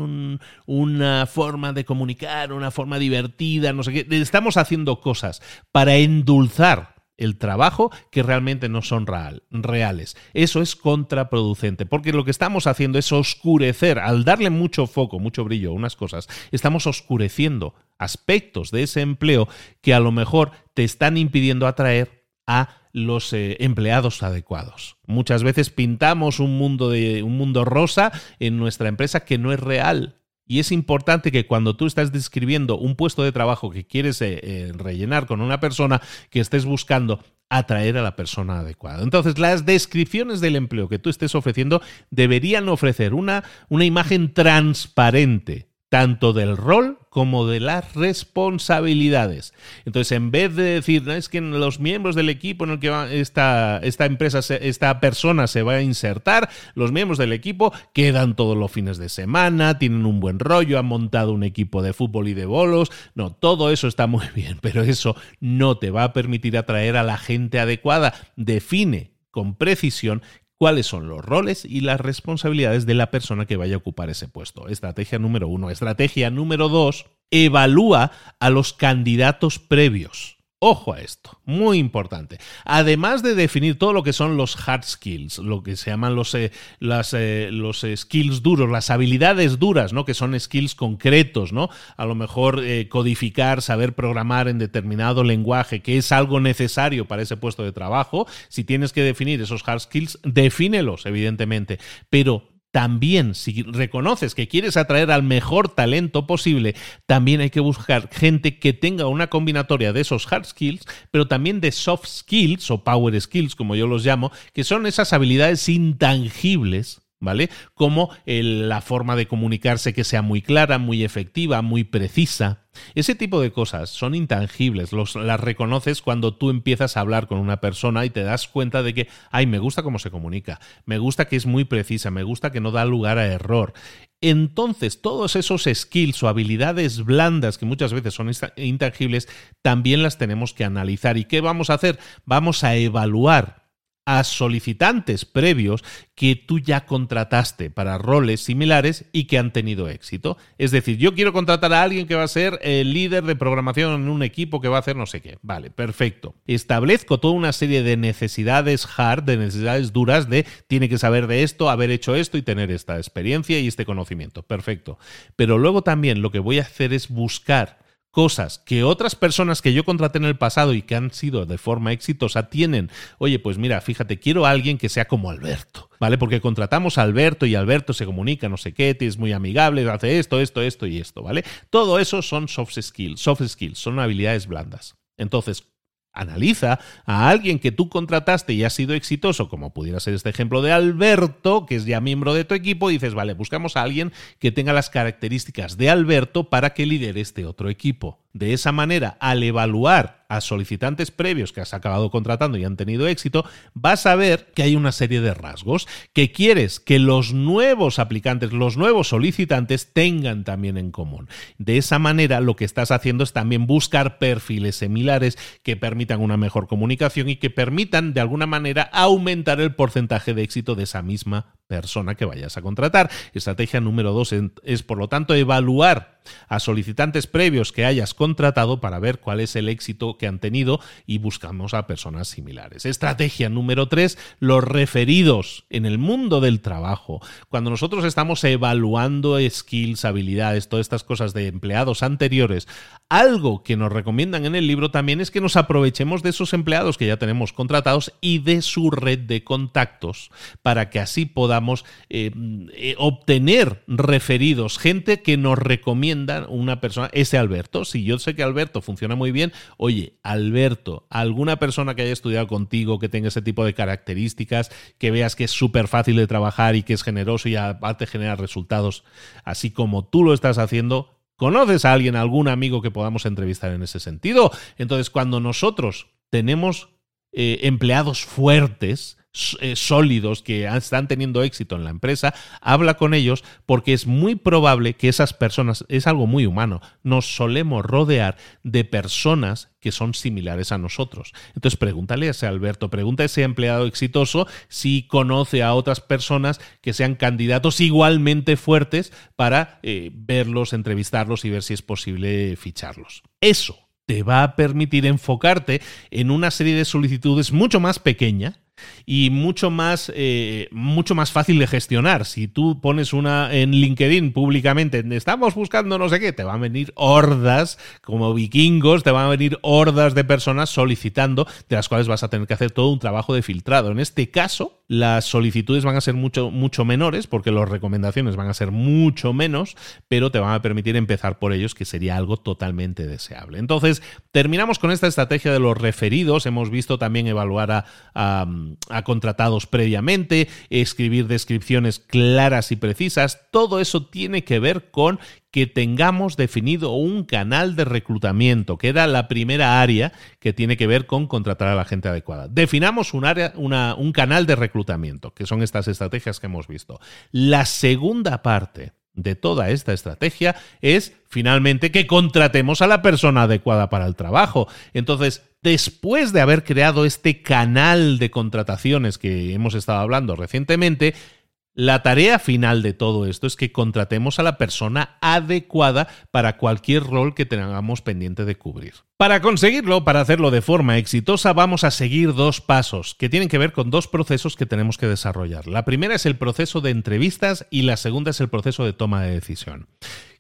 una forma de comunicar, una forma divertida, no sé qué, estamos haciendo cosas para endulzar el trabajo que realmente no son real, reales. Eso es contraproducente, porque lo que estamos haciendo es oscurecer, al darle mucho foco, mucho brillo a unas cosas, estamos oscureciendo aspectos de ese empleo que a lo mejor te están impidiendo atraer a los eh, empleados adecuados. Muchas veces pintamos un mundo de un mundo rosa en nuestra empresa que no es real y es importante que cuando tú estás describiendo un puesto de trabajo que quieres eh, eh, rellenar con una persona, que estés buscando atraer a la persona adecuada. Entonces, las descripciones del empleo que tú estés ofreciendo deberían ofrecer una, una imagen transparente, tanto del rol como de las responsabilidades. Entonces, en vez de decir, es que los miembros del equipo en el que esta, esta empresa, esta persona se va a insertar, los miembros del equipo quedan todos los fines de semana, tienen un buen rollo, han montado un equipo de fútbol y de bolos. No, todo eso está muy bien, pero eso no te va a permitir atraer a la gente adecuada. Define con precisión cuáles son los roles y las responsabilidades de la persona que vaya a ocupar ese puesto. Estrategia número uno. Estrategia número dos, evalúa a los candidatos previos. Ojo a esto, muy importante. Además de definir todo lo que son los hard skills, lo que se llaman los, eh, eh, los skills duros, las habilidades duras, ¿no? Que son skills concretos, ¿no? A lo mejor eh, codificar, saber programar en determinado lenguaje, que es algo necesario para ese puesto de trabajo. Si tienes que definir esos hard skills, defínelos, evidentemente. Pero también si reconoces que quieres atraer al mejor talento posible, también hay que buscar gente que tenga una combinatoria de esos hard skills, pero también de soft skills o power skills, como yo los llamo, que son esas habilidades intangibles ¿vale? Como la forma de comunicarse que sea muy clara, muy efectiva, muy precisa. Ese tipo de cosas son intangibles, las reconoces cuando tú empiezas a hablar con una persona y te das cuenta de que, ay, me gusta cómo se comunica, me gusta que es muy precisa, me gusta que no da lugar a error. Entonces, todos esos skills o habilidades blandas que muchas veces son intangibles, también las tenemos que analizar. ¿Y qué vamos a hacer? Vamos a evaluar a solicitantes previos que tú ya contrataste para roles similares y que han tenido éxito. Es decir, yo quiero contratar a alguien que va a ser el líder de programación en un equipo que va a hacer no sé qué. Vale, perfecto. Establezco toda una serie de necesidades hard, de necesidades duras de tiene que saber de esto, haber hecho esto y tener esta experiencia y este conocimiento. Perfecto. Pero luego también lo que voy a hacer es buscar cosas que otras personas que yo contraté en el pasado y que han sido de forma exitosa tienen. Oye, pues mira, fíjate, quiero a alguien que sea como Alberto, ¿vale? Porque contratamos a Alberto y Alberto se comunica, no sé qué, es muy amigable, hace esto, esto, esto y esto, ¿vale? Todo eso son soft skills, soft skills, son habilidades blandas. Entonces, Analiza a alguien que tú contrataste y ha sido exitoso, como pudiera ser este ejemplo de Alberto, que es ya miembro de tu equipo, y dices, vale, buscamos a alguien que tenga las características de Alberto para que lidere este otro equipo. De esa manera, al evaluar a solicitantes previos que has acabado contratando y han tenido éxito, vas a ver que hay una serie de rasgos que quieres que los nuevos aplicantes, los nuevos solicitantes tengan también en común. De esa manera, lo que estás haciendo es también buscar perfiles similares que permitan una mejor comunicación y que permitan de alguna manera aumentar el porcentaje de éxito de esa misma persona que vayas a contratar. Estrategia número dos es, por lo tanto, evaluar a solicitantes previos que hayas contratado para ver cuál es el éxito que han tenido y buscamos a personas similares. Estrategia número tres, los referidos en el mundo del trabajo. Cuando nosotros estamos evaluando skills, habilidades, todas estas cosas de empleados anteriores, algo que nos recomiendan en el libro también es que nos aprovechemos de esos empleados que ya tenemos contratados y de su red de contactos para que así podamos eh, eh, obtener referidos, gente que nos recomienda una persona, ese Alberto. Si yo sé que Alberto funciona muy bien, oye, Alberto, alguna persona que haya estudiado contigo, que tenga ese tipo de características, que veas que es súper fácil de trabajar y que es generoso y aparte genera resultados, así como tú lo estás haciendo, ¿Conoces a alguien, algún amigo que podamos entrevistar en ese sentido? Entonces, cuando nosotros tenemos eh, empleados fuertes, eh, sólidos que están teniendo éxito en la empresa, habla con ellos porque es muy probable que esas personas, es algo muy humano, nos solemos rodear de personas que son similares a nosotros. Entonces pregúntale a ese Alberto, pregunta a ese empleado exitoso si conoce a otras personas que sean candidatos igualmente fuertes para eh, verlos, entrevistarlos y ver si es posible ficharlos. Eso te va a permitir enfocarte en una serie de solicitudes mucho más pequeña y mucho más, eh, mucho más fácil de gestionar. Si tú pones una en LinkedIn públicamente, estamos buscando no sé qué, te van a venir hordas, como vikingos, te van a venir hordas de personas solicitando, de las cuales vas a tener que hacer todo un trabajo de filtrado. En este caso, las solicitudes van a ser mucho, mucho menores, porque las recomendaciones van a ser mucho menos, pero te van a permitir empezar por ellos, que sería algo totalmente deseable. Entonces, terminamos con esta estrategia de los referidos. Hemos visto también evaluar a a contratados previamente, escribir descripciones claras y precisas. Todo eso tiene que ver con que tengamos definido un canal de reclutamiento, que era la primera área que tiene que ver con contratar a la gente adecuada. Definamos un, área, un canal de reclutamiento, que son estas estrategias que hemos visto. La segunda parte de toda esta estrategia es finalmente que contratemos a la persona adecuada para el trabajo. Entonces, después de haber creado este canal de contrataciones que hemos estado hablando recientemente, la tarea final de todo esto es que contratemos a la persona adecuada para cualquier rol que tengamos pendiente de cubrir. Para conseguirlo, para hacerlo de forma exitosa, vamos a seguir dos pasos que tienen que ver con dos procesos que tenemos que desarrollar. La primera es el proceso de entrevistas y la segunda es el proceso de toma de decisión.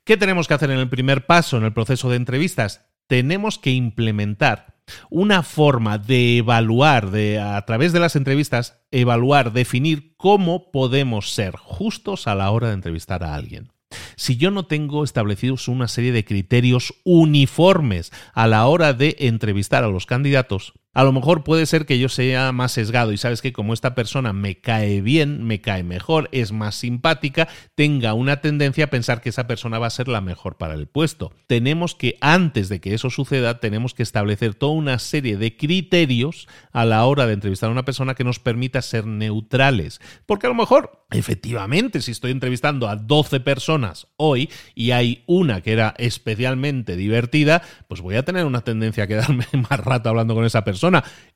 ¿Qué tenemos que hacer en el primer paso, en el proceso de entrevistas? Tenemos que implementar una forma de evaluar, de a través de las entrevistas, evaluar, definir cómo podemos ser justos a la hora de entrevistar a alguien. Si yo no tengo establecidos una serie de criterios uniformes a la hora de entrevistar a los candidatos, a lo mejor puede ser que yo sea más sesgado y sabes que como esta persona me cae bien, me cae mejor, es más simpática, tenga una tendencia a pensar que esa persona va a ser la mejor para el puesto. Tenemos que, antes de que eso suceda, tenemos que establecer toda una serie de criterios a la hora de entrevistar a una persona que nos permita ser neutrales. Porque a lo mejor, efectivamente, si estoy entrevistando a 12 personas hoy y hay una que era especialmente divertida, pues voy a tener una tendencia a quedarme más rato hablando con esa persona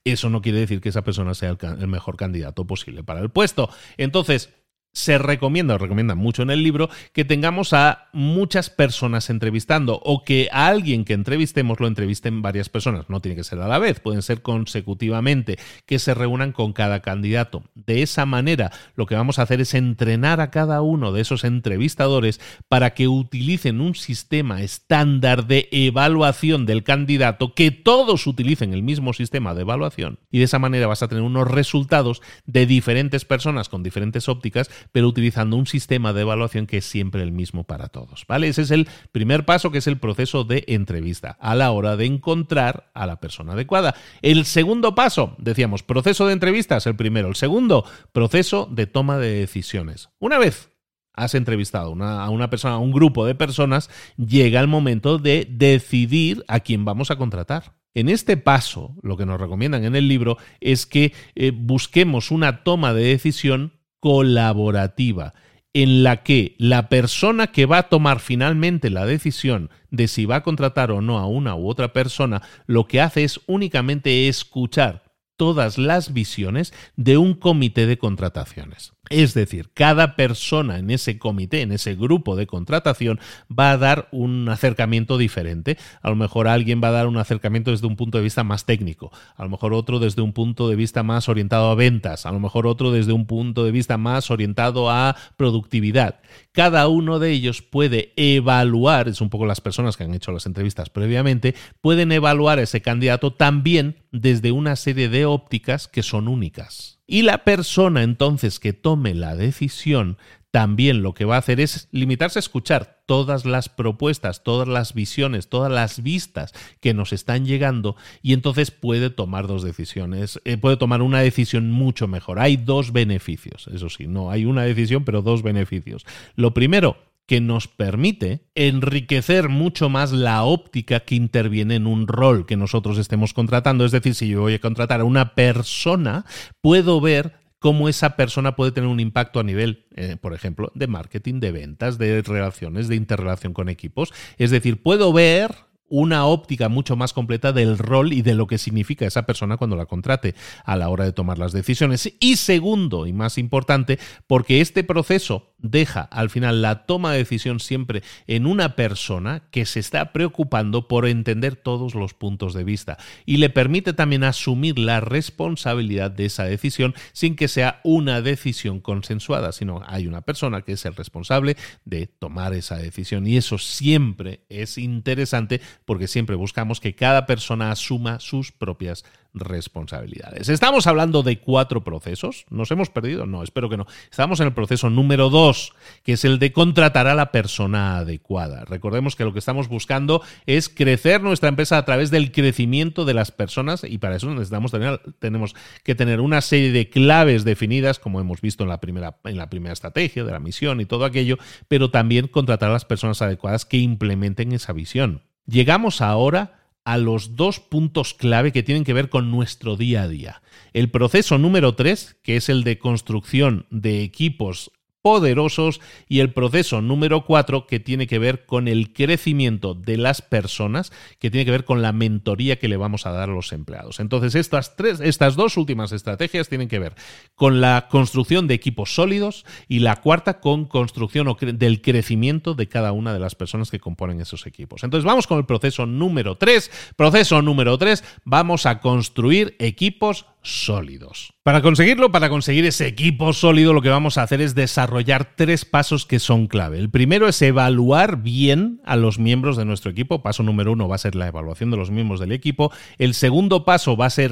eso no quiere decir que esa persona sea el, mejor candidato posible para el puesto. Entonces, se recomienda, recomienda mucho en el libro, que tengamos a muchas personas entrevistando o que a alguien que entrevistemos lo entrevisten varias personas. No tiene que ser a la vez, pueden ser consecutivamente, que se reúnan con cada candidato. De esa manera, lo que vamos a hacer es entrenar a cada uno de esos entrevistadores para que utilicen un sistema estándar de evaluación del candidato, que todos utilicen el mismo sistema de evaluación. Y de esa manera vas a tener unos resultados de diferentes personas con diferentes ópticas pero utilizando un sistema de evaluación que es siempre el mismo para todos. ¿Vale? Ese es el primer paso, que es el proceso de entrevista, a la hora de encontrar a la persona adecuada. El segundo paso, decíamos, proceso de entrevista es el primero. El segundo, proceso de toma de decisiones. Una vez has entrevistado a una persona, a un grupo de personas, llega el momento de decidir a quién vamos a contratar. En este paso, lo que nos recomiendan en el libro es que eh, busquemos una toma de decisión colaborativa en la que la persona que va a tomar finalmente la decisión de si va a contratar o no a una u otra persona, lo que hace es únicamente escuchar todas las visiones de un comité de contrataciones. Es decir, cada persona en ese comité, en ese grupo de contratación, va a dar un acercamiento diferente. A lo mejor alguien va a dar un acercamiento desde un punto de vista más técnico, a lo mejor otro desde un punto de vista más orientado a ventas, a lo mejor otro desde un punto de vista más orientado a productividad. Cada uno de ellos puede evaluar, es un poco las personas que han hecho las entrevistas previamente, pueden evaluar ese candidato también desde una serie de ópticas que son únicas. Y la persona entonces que tome la decisión también lo que va a hacer es limitarse a escuchar todas las propuestas, todas las visiones, todas las vistas que nos están llegando y entonces puede tomar dos decisiones, eh, puede tomar una decisión mucho mejor. Hay dos beneficios, eso sí, no hay una decisión, pero dos beneficios. Lo primero, que nos permite enriquecer mucho más la óptica que interviene en un rol que nosotros estemos contratando. Es decir, si yo voy a contratar a una persona, puedo ver cómo esa persona puede tener un impacto a nivel, eh, por ejemplo, de marketing, de ventas, de relaciones, de interrelación con equipos. Es decir, puedo ver una óptica mucho más completa del rol y de lo que significa esa persona cuando la contrate a la hora de tomar las decisiones. Y segundo, y más importante, porque este proceso deja al final la toma de decisión siempre en una persona que se está preocupando por entender todos los puntos de vista y le permite también asumir la responsabilidad de esa decisión sin que sea una decisión consensuada, sino hay una persona que es el responsable de tomar esa decisión y eso siempre es interesante porque siempre buscamos que cada persona asuma sus propias responsabilidades. Estamos hablando de cuatro procesos. ¿Nos hemos perdido? No, espero que no. Estamos en el proceso número dos, que es el de contratar a la persona adecuada. Recordemos que lo que estamos buscando es crecer nuestra empresa a través del crecimiento de las personas y para eso necesitamos tener, tenemos que tener una serie de claves definidas, como hemos visto en la, primera, en la primera estrategia de la misión y todo aquello, pero también contratar a las personas adecuadas que implementen esa visión. Llegamos ahora a los dos puntos clave que tienen que ver con nuestro día a día. El proceso número tres, que es el de construcción de equipos poderosos y el proceso número cuatro que tiene que ver con el crecimiento de las personas, que tiene que ver con la mentoría que le vamos a dar a los empleados. Entonces, estas, tres, estas dos últimas estrategias tienen que ver con la construcción de equipos sólidos y la cuarta con construcción del crecimiento de cada una de las personas que componen esos equipos. Entonces, vamos con el proceso número tres. Proceso número tres, vamos a construir equipos sólidos. Para conseguirlo, para conseguir ese equipo sólido, lo que vamos a hacer es desarrollar tres pasos que son clave. El primero es evaluar bien a los miembros de nuestro equipo. Paso número uno va a ser la evaluación de los miembros del equipo. El segundo paso va a ser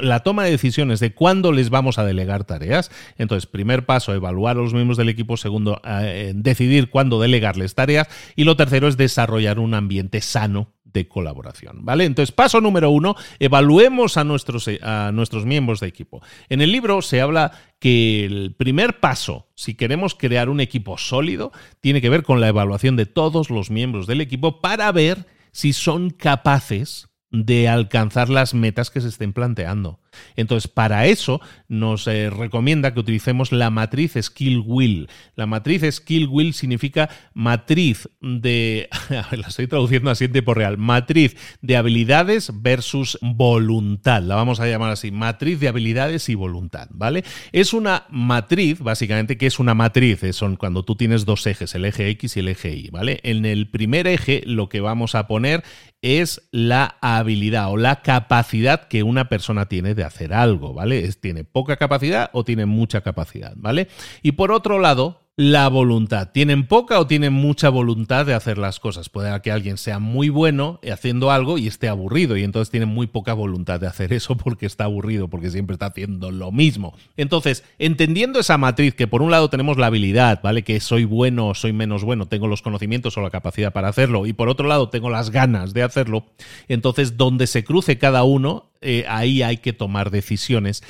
la toma de decisiones de cuándo les vamos a delegar tareas. Entonces, primer paso, evaluar a los miembros del equipo. Segundo, eh, decidir cuándo delegarles tareas. Y lo tercero es desarrollar un ambiente sano de colaboración. ¿Vale? Entonces, paso número uno, evaluemos a nuestros, a nuestros miembros de equipo. En el libro se habla que el primer paso, si queremos crear un equipo sólido, tiene que ver con la evaluación de todos los miembros del equipo para ver si son capaces de alcanzar las metas que se estén planteando. Entonces, para eso nos eh, recomienda que utilicemos la matriz Skill Will. La matriz Skill Will significa matriz de... La estoy traduciendo así en tiempo real. Matriz de habilidades versus voluntad. La vamos a llamar así. Matriz de habilidades y voluntad, ¿vale? Es una matriz, básicamente, que es una matriz. Son cuando tú tienes dos ejes, el eje X y el eje Y, ¿vale? En el primer eje lo que vamos a poner es la habilidad o la capacidad que una persona tiene de hacer algo, ¿vale? Es, tiene poca capacidad o tiene mucha capacidad, ¿vale? Y por otro lado, la voluntad. ¿Tienen poca o tienen mucha voluntad de hacer las cosas? Puede que alguien sea muy bueno haciendo algo y esté aburrido y entonces tiene muy poca voluntad de hacer eso porque está aburrido, porque siempre está haciendo lo mismo. Entonces, entendiendo esa matriz que por un lado tenemos la habilidad, ¿vale? Que soy bueno soy menos bueno, tengo los conocimientos o la capacidad para hacerlo y por otro lado tengo las ganas de hacerlo, entonces donde se cruce cada uno, eh, ahí hay que tomar decisiones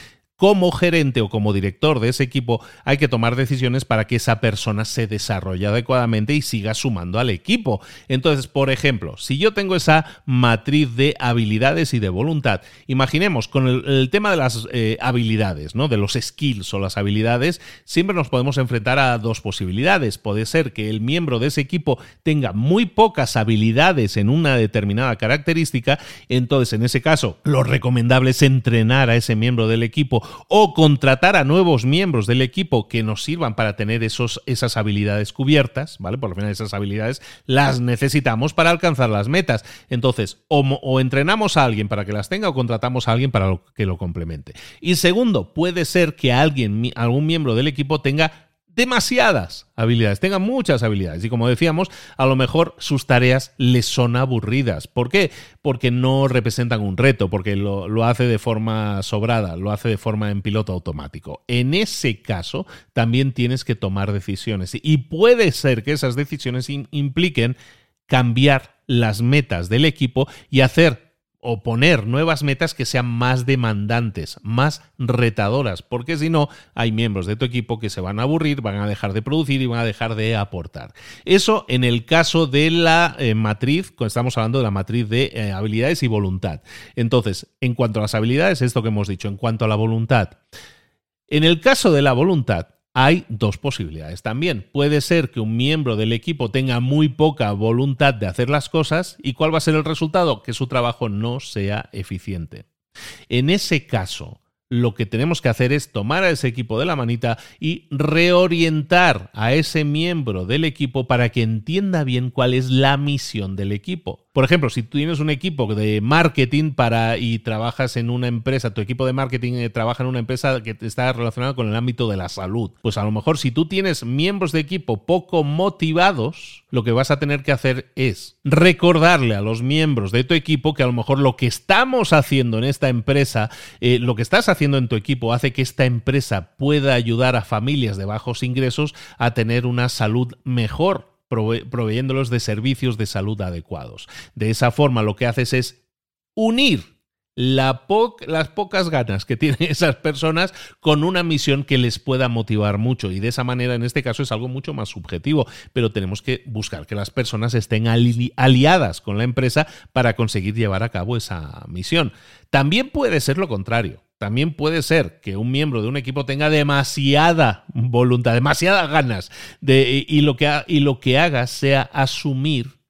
como gerente o como director de ese equipo hay que tomar decisiones para que esa persona se desarrolle adecuadamente y siga sumando al equipo. Entonces, por ejemplo, si yo tengo esa matriz de habilidades y de voluntad, imaginemos con el, tema de las eh, habilidades, ¿no? De los skills o las habilidades, siempre nos podemos enfrentar a dos posibilidades. Puede ser que el miembro de ese equipo tenga muy pocas habilidades en una determinada característica, entonces en ese caso lo recomendable es entrenar a ese miembro del equipo o contratar a nuevos miembros del equipo que nos sirvan para tener esos, esas habilidades cubiertas, ¿vale? Por lo menos esas habilidades las necesitamos para alcanzar las metas. Entonces, o, o entrenamos a alguien para que las tenga o contratamos a alguien para que lo complemente. Y segundo, puede ser que alguien, algún miembro del equipo tenga demasiadas habilidades, tenga muchas habilidades. Y como decíamos, a lo mejor sus tareas les son aburridas. ¿Por qué? Porque no representan un reto, porque lo, lo, hace de forma sobrada, lo hace de forma en piloto automático. En ese caso, también tienes que tomar decisiones. Y puede ser que esas decisiones impliquen cambiar las metas del equipo y hacer o poner nuevas metas que sean más demandantes, más retadoras, porque si no, hay miembros de tu equipo que se van a aburrir, van a dejar de producir y van a dejar de aportar. Eso en el caso de la eh, matriz, estamos hablando de la matriz de eh, habilidades y voluntad. Entonces, en cuanto a las habilidades, esto que hemos dicho, en cuanto a la voluntad. En el caso de la voluntad, hay dos posibilidades también. Puede ser que un miembro del equipo tenga muy poca voluntad de hacer las cosas y cuál va a ser el resultado? Que su trabajo no sea eficiente. En ese caso, lo que tenemos que hacer es tomar a ese equipo de la manita y reorientar a ese miembro del equipo para que entienda bien cuál es la misión del equipo. Por ejemplo, si tú tienes un equipo de marketing para y trabajas en una empresa, tu equipo de marketing eh, trabaja en una empresa que está relacionada con el ámbito de la salud, pues a lo mejor si tú tienes miembros de equipo poco motivados, lo que vas a tener que hacer es recordarle a los miembros de tu equipo que a lo mejor lo que estamos haciendo en esta empresa, eh, lo que estás haciendo en tu equipo hace que esta empresa pueda ayudar a familias de bajos ingresos a tener una salud mejor proveyéndolos de servicios de salud adecuados. De esa forma lo que haces es unir las pocas ganas que tienen esas personas con una misión que les pueda motivar mucho. Y de esa manera, en este caso, es algo mucho más subjetivo, pero tenemos que buscar que las personas estén aliadas con la empresa para conseguir llevar a cabo esa misión. También puede ser lo contrario. También puede ser que un miembro de un equipo tenga demasiada voluntad, demasiadas ganas de, y, lo que, y lo que haga sea asumir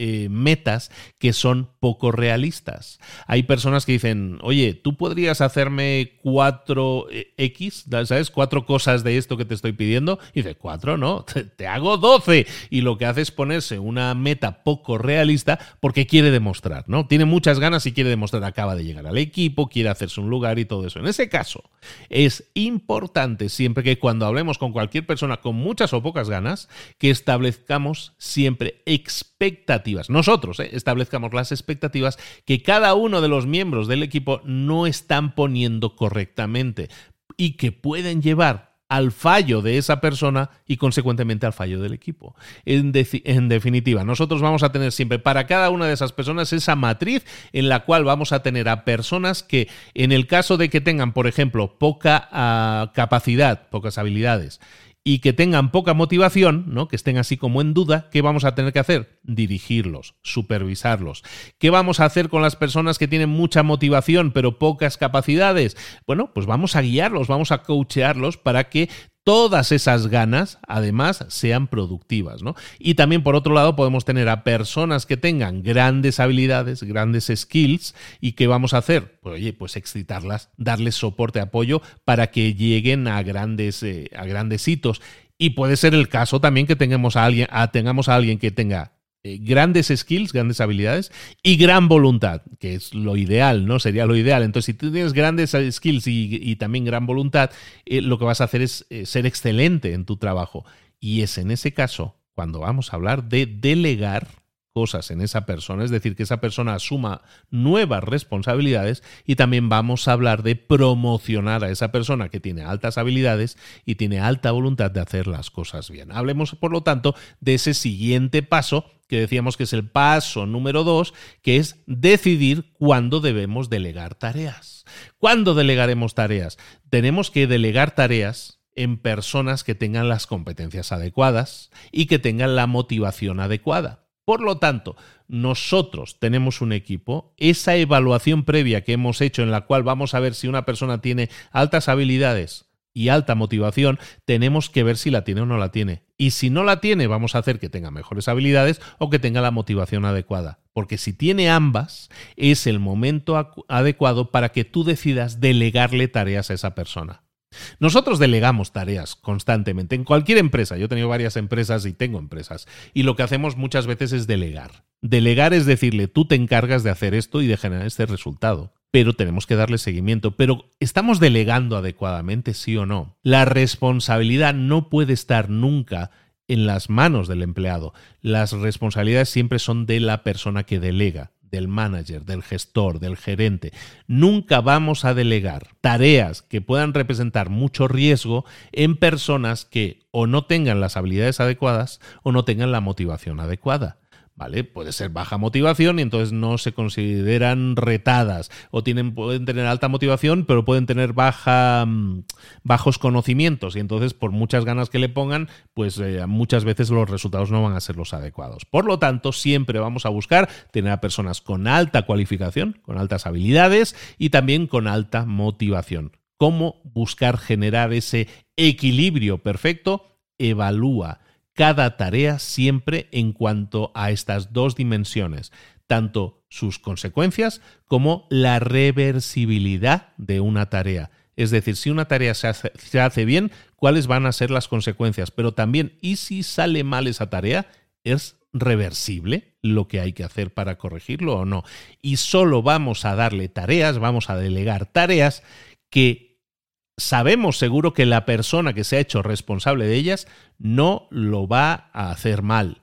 eh, metas que son poco realistas. Hay personas que dicen, oye, tú podrías hacerme cuatro eh, X, ¿sabes? Cuatro cosas de esto que te estoy pidiendo. Y dice, cuatro, no, te, hago doce. Y lo que hace es ponerse una meta poco realista porque quiere demostrar, ¿no? Tiene muchas ganas y quiere demostrar, acaba de llegar al equipo, quiere hacerse un lugar y todo eso. En ese caso, es importante siempre que cuando hablemos con cualquier persona con muchas o pocas ganas, que establezcamos siempre expectativas nosotros eh, establezcamos las expectativas que cada uno de los miembros del equipo no están poniendo correctamente y que pueden llevar al fallo de esa persona y consecuentemente al fallo del equipo. En, definitiva, nosotros vamos a tener siempre para cada una de esas personas esa matriz en la cual vamos a tener a personas que en el caso de que tengan, por ejemplo, poca ah, capacidad, pocas habilidades, y que tengan poca motivación, ¿no? que estén así como en duda, ¿qué vamos a tener que hacer? Dirigirlos, supervisarlos. ¿Qué vamos a hacer con las personas que tienen mucha motivación pero pocas capacidades? Bueno, pues vamos a guiarlos, vamos a coachearlos para que todas esas ganas, además, sean productivas. ¿no? Y también, por otro lado, podemos tener a personas que tengan grandes habilidades, grandes skills, y ¿qué vamos a hacer? Pues, oye, pues excitarlas, darles soporte, apoyo para que lleguen a grandes, eh, a grandes hitos. Y puede ser el caso también que tengamos a alguien, tengamos a alguien que tenga eh, grandes skills, grandes habilidades y gran voluntad, que es lo ideal, ¿no? Sería lo ideal. Entonces, si tú tienes grandes skills y, también gran voluntad, eh, lo que vas a hacer es eh, ser excelente en tu trabajo. Y es en ese caso cuando vamos a hablar de delegar cosas en esa persona, es decir, que esa persona asuma nuevas responsabilidades y también vamos a hablar de promocionar a esa persona que tiene altas habilidades y tiene alta voluntad de hacer las cosas bien. Hablemos, por lo tanto, de ese siguiente paso que decíamos que es el paso número dos, que es decidir cuándo debemos delegar tareas. ¿Cuándo delegaremos tareas? Tenemos que delegar tareas en personas que tengan las competencias adecuadas y que tengan la motivación adecuada. Por lo tanto, nosotros tenemos un equipo, esa evaluación previa que hemos hecho en la cual vamos a ver si una persona tiene altas habilidades y alta motivación, tenemos que ver si la tiene o no la tiene. Y si no la tiene, vamos a hacer que tenga mejores habilidades o que tenga la motivación adecuada. Porque si tiene ambas, es el momento adecuado para que tú decidas delegarle tareas a esa persona. Nosotros delegamos tareas constantemente en cualquier empresa. Yo he tenido varias empresas y tengo empresas. Y lo que hacemos muchas veces es delegar. Delegar es decirle, tú te encargas de hacer esto y de generar este resultado. Pero tenemos que darle seguimiento. Pero ¿estamos delegando adecuadamente, sí o no? La responsabilidad no puede estar nunca en las manos del empleado. Las responsabilidades siempre son de la persona que delega del manager, del gestor, del gerente. Nunca vamos a delegar tareas que puedan representar mucho riesgo en personas que o no tengan las habilidades adecuadas o no tengan la motivación adecuada. ¿Vale? Puede ser baja motivación y entonces no se consideran retadas o tienen, pueden tener alta motivación pero pueden tener baja, mm, bajos conocimientos y entonces por muchas ganas que le pongan pues eh, muchas veces los resultados no van a ser los adecuados. Por lo tanto siempre vamos a buscar tener a personas con alta cualificación, con altas habilidades y también con alta motivación. ¿Cómo buscar generar ese equilibrio perfecto? Evalúa cada tarea siempre en cuanto a estas dos dimensiones, tanto sus consecuencias como la reversibilidad de una tarea. Es decir, si una tarea se hace, bien, cuáles van a ser las consecuencias, pero también, ¿y si sale mal esa tarea? Es reversible lo que hay que hacer para corregirlo o no. Y solo vamos a darle tareas, vamos a delegar tareas que sabemos seguro que la persona que se ha hecho responsable de ellas no lo va a hacer mal.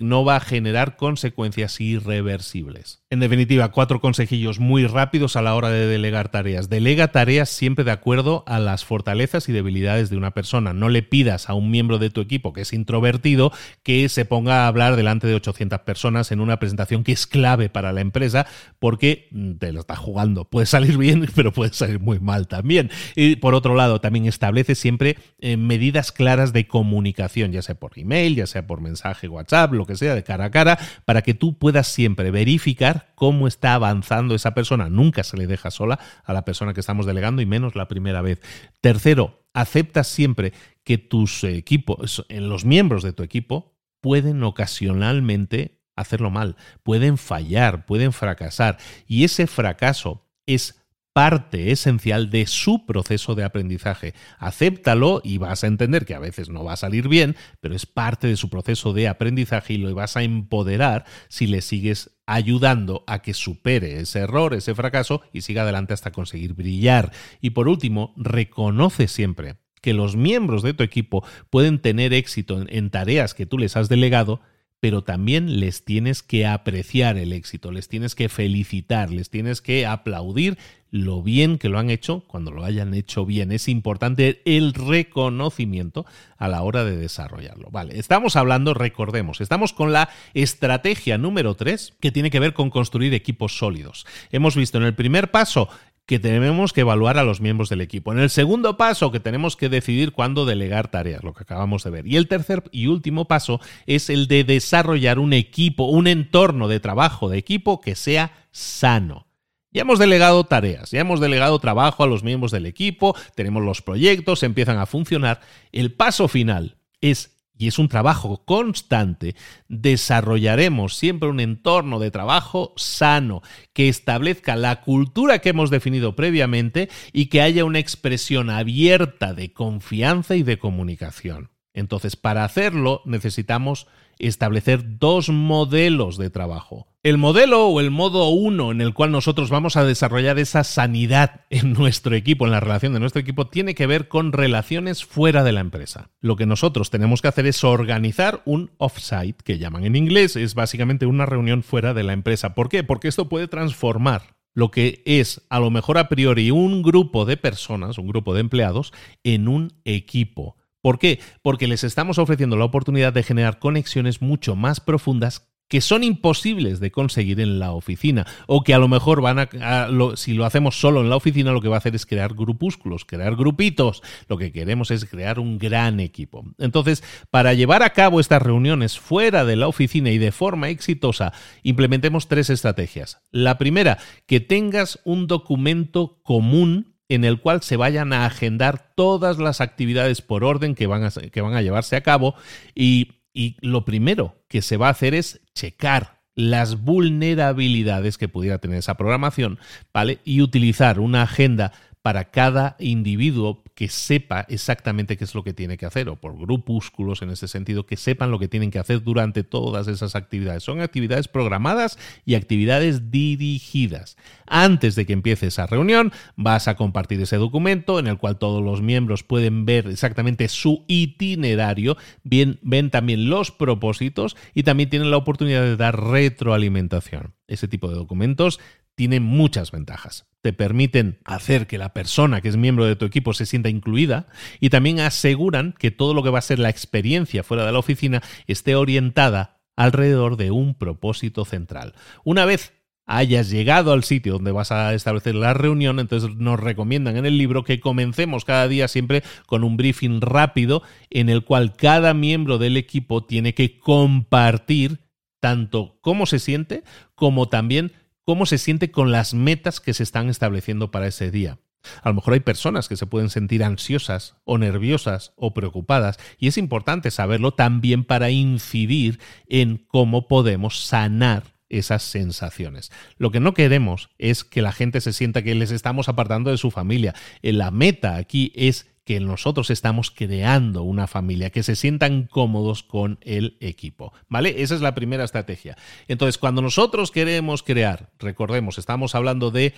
No va a generar consecuencias irreversibles. En definitiva, cuatro consejillos muy rápidos a la hora de delegar tareas. Delega tareas siempre de acuerdo a las fortalezas y debilidades de una persona. No le pidas a un miembro de tu equipo que es introvertido que se ponga a hablar delante de 800 personas en una presentación que es clave para la empresa porque te lo está jugando. Puede salir bien, pero puede salir muy mal también. Y por otro lado, también establece siempre eh, medidas claras de comunicación, ya sea por email, ya sea por mensaje WhatsApp lo que sea, de cara a cara, para que tú puedas siempre verificar cómo está avanzando esa persona. Nunca se le deja sola a la persona que estamos delegando y menos la primera vez. Tercero, acepta siempre que tus equipos, los miembros de tu equipo, pueden ocasionalmente hacerlo mal, pueden fallar, pueden fracasar. Y ese fracaso es parte esencial de su proceso de aprendizaje. Acéptalo y vas a entender que a veces no va a salir bien, pero es parte de su proceso de aprendizaje y lo vas a empoderar si le sigues ayudando a que supere ese error, ese fracaso y siga adelante hasta conseguir brillar. Y por último, reconoce siempre que los miembros de tu equipo pueden tener éxito en, tareas que tú les has delegado pero también les tienes que apreciar el éxito, les tienes que felicitar, les tienes que aplaudir lo bien que lo han hecho cuando lo hayan hecho bien. Es importante el reconocimiento a la hora de desarrollarlo. Vale, estamos hablando, recordemos, estamos con la estrategia número 3 que tiene que ver con construir equipos sólidos. Hemos visto en el primer paso que tenemos que evaluar a los miembros del equipo. En el segundo paso, que tenemos que decidir cuándo delegar tareas, lo que acabamos de ver. Y el tercer y último paso es el de desarrollar un equipo, un entorno de trabajo de equipo que sea sano. Ya hemos delegado tareas, ya hemos delegado trabajo a los miembros del equipo, tenemos los proyectos, empiezan a funcionar. El paso final es y es un trabajo constante, desarrollaremos siempre un entorno de trabajo sano, que establezca la cultura que hemos definido previamente y que haya una expresión abierta de confianza y de comunicación. Entonces, para hacerlo necesitamos establecer dos modelos de trabajo. El modelo o el modo uno en el cual nosotros vamos a desarrollar esa sanidad en nuestro equipo, en la relación de nuestro equipo, tiene que ver con relaciones fuera de la empresa. Lo que nosotros tenemos que hacer es organizar un offsite, que llaman en inglés, es básicamente una reunión fuera de la empresa. ¿Por qué? Porque esto puede transformar lo que es a lo mejor a priori un grupo de personas, un grupo de empleados, en un equipo ¿Por qué? Porque les estamos ofreciendo la oportunidad de generar conexiones mucho más profundas que son imposibles de conseguir en la oficina o que a lo mejor van a, si lo hacemos solo en la oficina lo que va a hacer es crear grupúsculos, crear grupitos. Lo que queremos es crear un gran equipo. Entonces, para llevar a cabo estas reuniones fuera de la oficina y de forma exitosa, implementemos tres estrategias. La primera, que tengas un documento común en el cual se vayan a agendar todas las actividades por orden que van a, que van a llevarse a cabo y, y lo primero que se va a hacer es checar las vulnerabilidades que pudiera tener esa programación, ¿vale? Y utilizar una agenda para cada individuo que sepa exactamente qué es lo que tiene que hacer, o por grupúsculos en ese sentido, que sepan lo que tienen que hacer durante todas esas actividades. Son actividades programadas y actividades dirigidas. Antes de que empiece esa reunión, vas a compartir ese documento en el cual todos los miembros pueden ver exactamente su itinerario, bien, ven también los propósitos y también tienen la oportunidad de dar retroalimentación. Ese tipo de documentos tiene muchas ventajas. Te permiten hacer que la persona que es miembro de tu equipo se sienta incluida y también aseguran que todo lo que va a ser la experiencia fuera de la oficina esté orientada alrededor de un propósito central. Una vez hayas llegado al sitio donde vas a establecer la reunión, entonces nos recomiendan en el libro que comencemos cada día siempre con un briefing rápido en el cual cada miembro del equipo tiene que compartir tanto cómo se siente como también cómo se siente con las metas que se están estableciendo para ese día. A lo mejor hay personas que se pueden sentir ansiosas o nerviosas o preocupadas y es importante saberlo también para incidir en cómo podemos sanar esas sensaciones. Lo que no queremos es que la gente se sienta que les estamos apartando de su familia. La meta aquí es que nosotros estamos creando una familia, que se sientan cómodos con el equipo. ¿Vale? Esa es la primera estrategia. Entonces, cuando nosotros queremos crear, recordemos, estamos hablando de,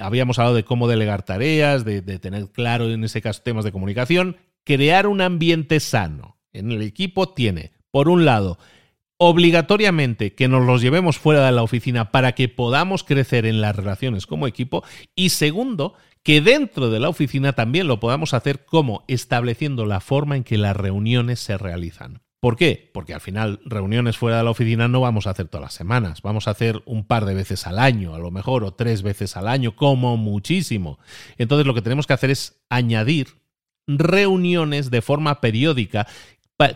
habíamos hablado de cómo delegar tareas, de, de tener claro en ese caso temas de comunicación, crear un ambiente sano en el equipo tiene, por un lado, obligatoriamente que nos los llevemos fuera de la oficina para que podamos crecer en las relaciones como equipo y segundo, que dentro de la oficina también lo podamos hacer como estableciendo la forma en que las reuniones se realizan. ¿Por qué? Porque al final reuniones fuera de la oficina no vamos a hacer todas las semanas, vamos a hacer un par de veces al año, a lo mejor, o tres veces al año, como muchísimo. Entonces lo que tenemos que hacer es añadir reuniones de forma periódica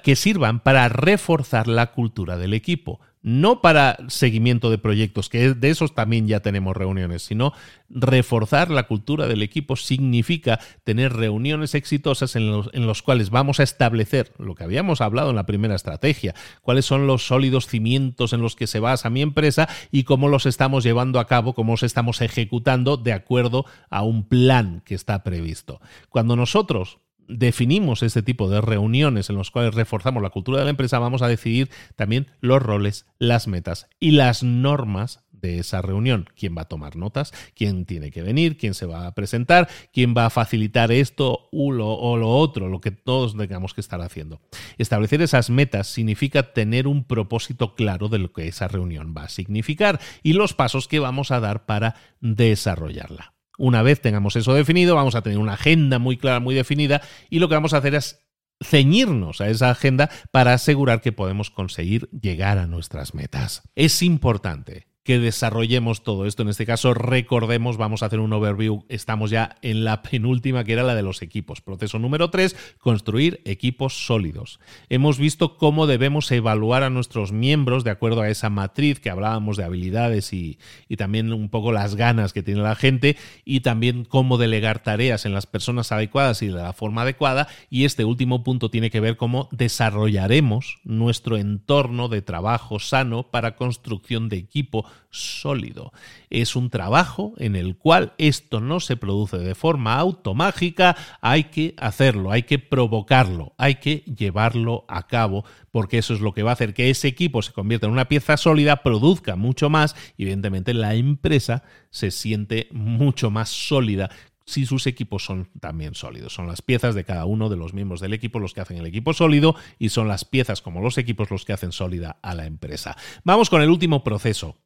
que sirvan para reforzar la cultura del equipo, no para seguimiento de proyectos, que de esos también ya tenemos reuniones, sino reforzar la cultura del equipo significa tener reuniones exitosas en los, en los cuales vamos a establecer lo que habíamos hablado en la primera estrategia, cuáles son los sólidos cimientos en los que se basa mi empresa y cómo los estamos llevando a cabo, cómo los estamos ejecutando de acuerdo a un plan que está previsto. Cuando nosotros definimos este tipo de reuniones en los cuales reforzamos la cultura de la empresa, vamos a decidir también los roles, las metas y las normas de esa reunión. ¿Quién va a tomar notas? ¿Quién tiene que venir? ¿Quién se va a presentar? ¿Quién va a facilitar esto o lo otro? Lo que todos tengamos que estar haciendo. Establecer esas metas significa tener un propósito claro de lo que esa reunión va a significar y los pasos que vamos a dar para desarrollarla. Una vez tengamos eso definido, vamos a tener una agenda muy clara, muy definida, y lo que vamos a hacer es ceñirnos a esa agenda para asegurar que podemos conseguir llegar a nuestras metas. Es importante que desarrollemos todo esto. En este caso, recordemos, vamos a hacer un overview. Estamos ya en la penúltima, que era la de los equipos. Proceso número 3, construir equipos sólidos. Hemos visto cómo debemos evaluar a nuestros miembros de acuerdo a esa matriz que hablábamos de habilidades y, y también un poco las ganas que tiene la gente y también cómo delegar tareas en las personas adecuadas y de la forma adecuada. Y este último punto tiene que ver cómo desarrollaremos nuestro entorno de trabajo sano para construcción de equipo sólido. Es un trabajo en el cual esto no se produce de forma automágica, hay que hacerlo, hay que provocarlo, hay que llevarlo a cabo, porque eso es lo que va a hacer que ese equipo se convierta en una pieza sólida, produzca mucho más y evidentemente la empresa se siente mucho más sólida si sus equipos son también sólidos. Son las piezas de cada uno de los miembros del equipo los que hacen el equipo sólido y son las piezas como los equipos los que hacen sólida a la empresa. Vamos con el último proceso,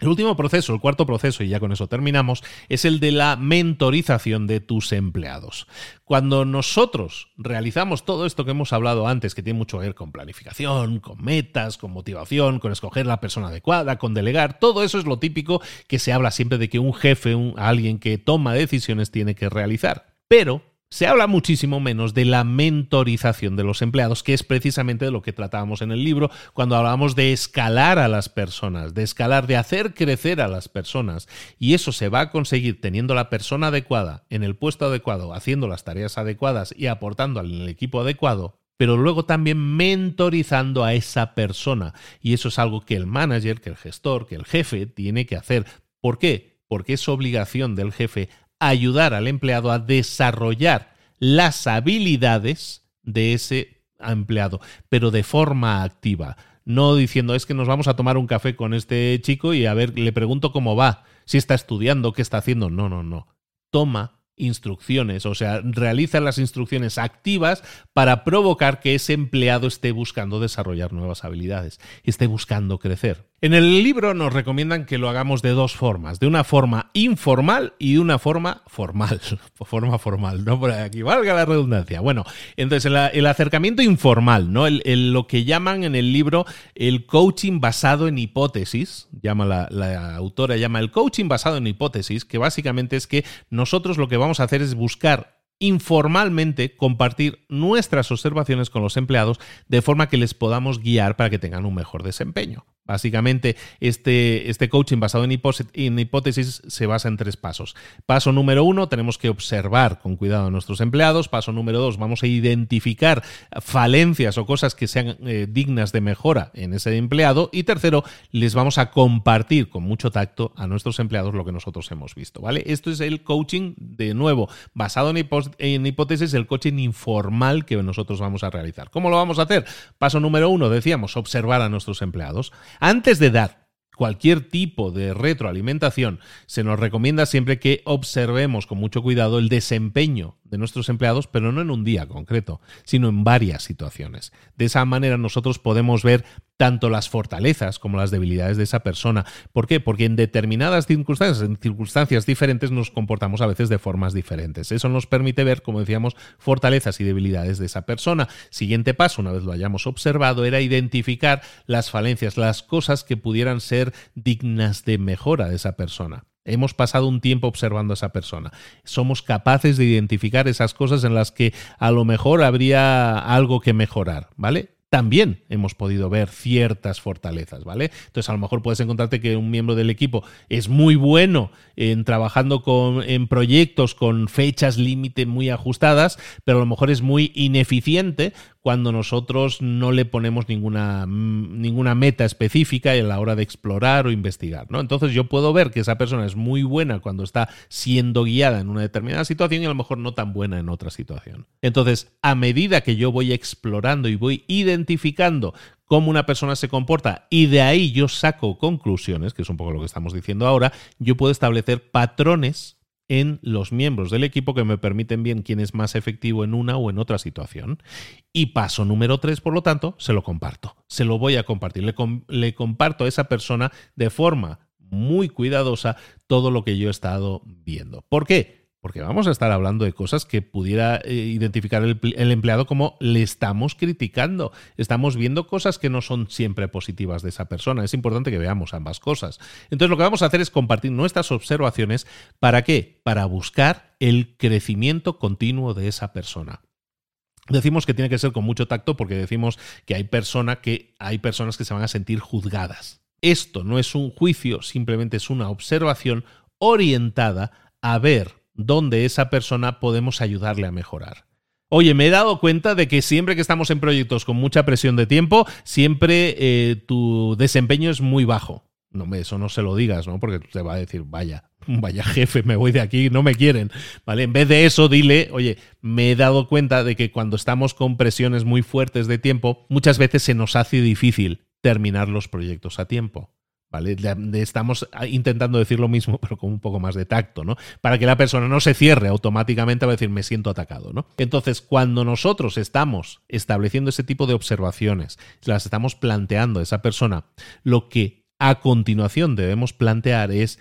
el último proceso, el cuarto proceso, y ya con eso terminamos, es el de la mentorización de tus empleados. Cuando nosotros realizamos todo esto que hemos hablado antes, que tiene mucho que ver con planificación, con metas, con motivación, con escoger la persona adecuada, con delegar, todo eso es lo típico que se habla siempre de que un jefe, alguien que toma decisiones tiene que realizar. Pero se habla muchísimo menos de la mentorización de los empleados, que es precisamente de lo que tratábamos en el libro cuando hablábamos de escalar a las personas, de escalar, de hacer crecer a las personas. Y eso se va a conseguir teniendo la persona adecuada, en el puesto adecuado, haciendo las tareas adecuadas y aportando al equipo adecuado, pero luego también mentorizando a esa persona. Y eso es algo que el manager, que el gestor, que el jefe tiene que hacer. ¿Por qué? Porque es obligación del jefe ayudar al empleado a desarrollar las habilidades de ese empleado, pero de forma activa. No diciendo es que nos vamos a tomar un café con este chico y a ver, le pregunto cómo va, si está estudiando, qué está haciendo. No, no, no. Toma instrucciones, o sea, realiza las instrucciones activas para provocar que ese empleado esté buscando desarrollar nuevas habilidades, esté buscando crecer. En el libro nos recomiendan que lo hagamos de dos formas, de una forma informal y de una forma formal, forma formal, ¿no? Por aquí valga la redundancia. Bueno, entonces el, acercamiento informal, ¿no? lo que llaman en el libro el coaching basado en hipótesis, llama la, la autora, llama el coaching basado en hipótesis, que básicamente es que nosotros lo que vamos a hacer es buscar informalmente compartir nuestras observaciones con los empleados de forma que les podamos guiar para que tengan un mejor desempeño. Básicamente, este, este coaching basado en, hipótesis se basa en tres pasos. Paso número uno, tenemos que observar con cuidado a nuestros empleados. Paso número dos, vamos a identificar falencias o cosas que sean eh, dignas de mejora en ese empleado. Y tercero, les vamos a compartir con mucho tacto a nuestros empleados lo que nosotros hemos visto. ¿vale? Esto es el coaching, de nuevo, basado en, en hipótesis, el coaching informal que nosotros vamos a realizar. ¿Cómo lo vamos a hacer? Paso número uno, decíamos, observar a nuestros empleados. Antes de dar cualquier tipo de retroalimentación, se nos recomienda siempre que observemos con mucho cuidado el desempeño de nuestros empleados, pero no en un día concreto, sino en varias situaciones. De esa manera nosotros podemos ver tanto las fortalezas como las debilidades de esa persona. ¿Por qué? Porque en determinadas circunstancias, en circunstancias diferentes, nos comportamos a veces de formas diferentes. Eso nos permite ver, como decíamos, fortalezas y debilidades de esa persona. Siguiente paso, una vez lo hayamos observado, era identificar las falencias, las cosas que pudieran ser dignas de mejora de esa persona. Hemos pasado un tiempo observando a esa persona. Somos capaces de identificar esas cosas en las que a lo mejor habría algo que mejorar, ¿vale? También hemos podido ver ciertas fortalezas, ¿vale? Entonces, a lo mejor puedes encontrarte que un miembro del equipo es muy bueno en trabajando con, en proyectos con fechas límite muy ajustadas, pero a lo mejor es muy ineficiente cuando nosotros no le ponemos ninguna, mm, ninguna meta específica a la hora de explorar o investigar. ¿no? Entonces yo puedo ver que esa persona es muy buena cuando está siendo guiada en una determinada situación y a lo mejor no tan buena en otra situación. Entonces, a medida que yo voy explorando y voy identificando cómo una persona se comporta y de ahí yo saco conclusiones, que es un poco lo que estamos diciendo ahora, yo puedo establecer patrones en los miembros del equipo que me permiten bien quién es más efectivo en una o en otra situación. Y paso número tres, por lo tanto, se lo comparto. Se lo voy a compartir. Le, le comparto a esa persona de forma muy cuidadosa todo lo que yo he estado viendo. ¿Por qué? Porque vamos a estar hablando de cosas que pudiera eh, identificar el, empleado como le estamos criticando. Estamos viendo cosas que no son siempre positivas de esa persona. Es importante que veamos ambas cosas. Entonces lo que vamos a hacer es compartir nuestras observaciones. ¿Para qué? Para buscar el crecimiento continuo de esa persona. Decimos que tiene que ser con mucho tacto porque decimos que hay, persona que hay personas que se van a sentir juzgadas. Esto no es un juicio, simplemente es una observación orientada a ver donde esa persona podemos ayudarle a mejorar. Oye, me he dado cuenta de que siempre que estamos en proyectos con mucha presión de tiempo, siempre eh, tu desempeño es muy bajo. No, eso no se lo digas, ¿no? Porque te va a decir, vaya, vaya jefe, me voy de aquí, no me quieren. ¿Vale? En vez de eso, dile, oye, me he dado cuenta de que cuando estamos con presiones muy fuertes de tiempo, muchas veces se nos hace difícil terminar los proyectos a tiempo. Estamos intentando decir lo mismo, pero con un poco más de tacto, ¿no? Para que la persona no se cierre automáticamente va a decir me siento atacado, ¿no? Entonces, cuando nosotros estamos estableciendo ese tipo de observaciones, las estamos planteando a esa persona, lo que a continuación debemos plantear es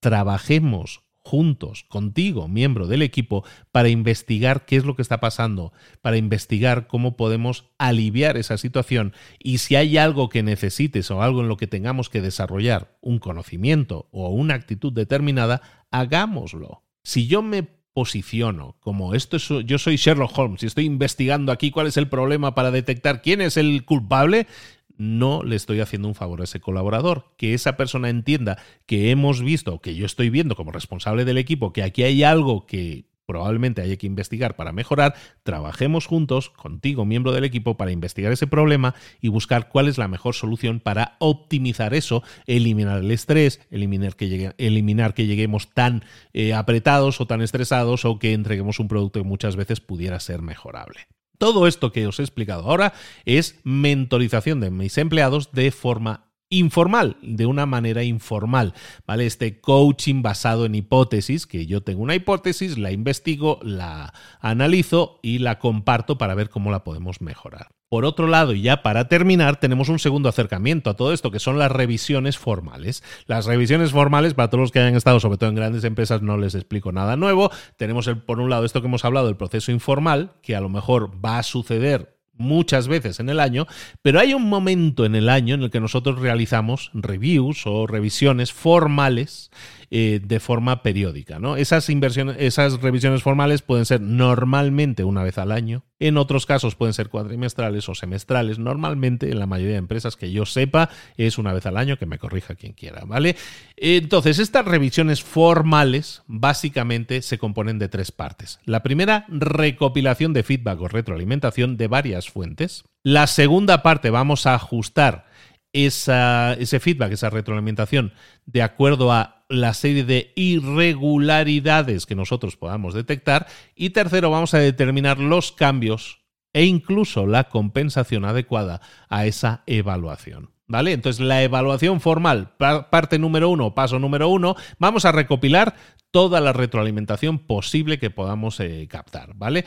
trabajemos juntos, contigo, miembro del equipo, para investigar qué es lo que está pasando, para investigar cómo podemos aliviar esa situación y si hay algo que necesites o algo en lo que tengamos que desarrollar un conocimiento o una actitud determinada, hagámoslo. Si yo me posiciono como esto es, yo soy Sherlock Holmes y estoy investigando aquí cuál es el problema para detectar quién es el culpable, no le estoy haciendo un favor a ese colaborador. Que esa persona entienda que hemos visto, que yo estoy viendo como responsable del equipo, que aquí hay algo que probablemente haya que investigar para mejorar, trabajemos juntos contigo, miembro del equipo, para investigar ese problema y buscar cuál es la mejor solución para optimizar eso, eliminar el estrés, eliminar que, eliminar que lleguemos tan eh, apretados o tan estresados o que entreguemos un producto que muchas veces pudiera ser mejorable. Todo esto que os he explicado ahora es mentorización de mis empleados de forma informal, de una manera informal, ¿vale? Este coaching basado en hipótesis, que yo tengo una hipótesis, la investigo, la analizo y la comparto para ver cómo la podemos mejorar. Por otro lado, y ya para terminar, tenemos un segundo acercamiento a todo esto, que son las revisiones formales. Las revisiones formales, para todos los que hayan estado, sobre todo en grandes empresas, no les explico nada nuevo. Tenemos, por un lado, esto que hemos hablado, el proceso informal, que a lo mejor va a suceder muchas veces en el año, pero hay un momento en el año en el que nosotros realizamos reviews o revisiones formales eh, de forma periódica. ¿no? Esas, inversiones, esas revisiones formales pueden ser normalmente una vez al año, en otros casos pueden ser cuatrimestrales o semestrales. Normalmente, en la mayoría de empresas que yo sepa, es una vez al año, que me corrija quien quiera, ¿vale? Entonces, estas revisiones formales básicamente se componen de tres partes. La primera, recopilación de feedback o retroalimentación de varias fuentes. La segunda parte, vamos a ajustar ese feedback, esa retroalimentación, de acuerdo a la serie de irregularidades que nosotros podamos detectar. Y tercero, vamos a determinar los cambios e incluso la compensación adecuada a esa evaluación. ¿Vale? Entonces, la evaluación formal, parte número uno, paso número uno, vamos a recopilar toda la retroalimentación posible que podamos eh, captar, ¿vale?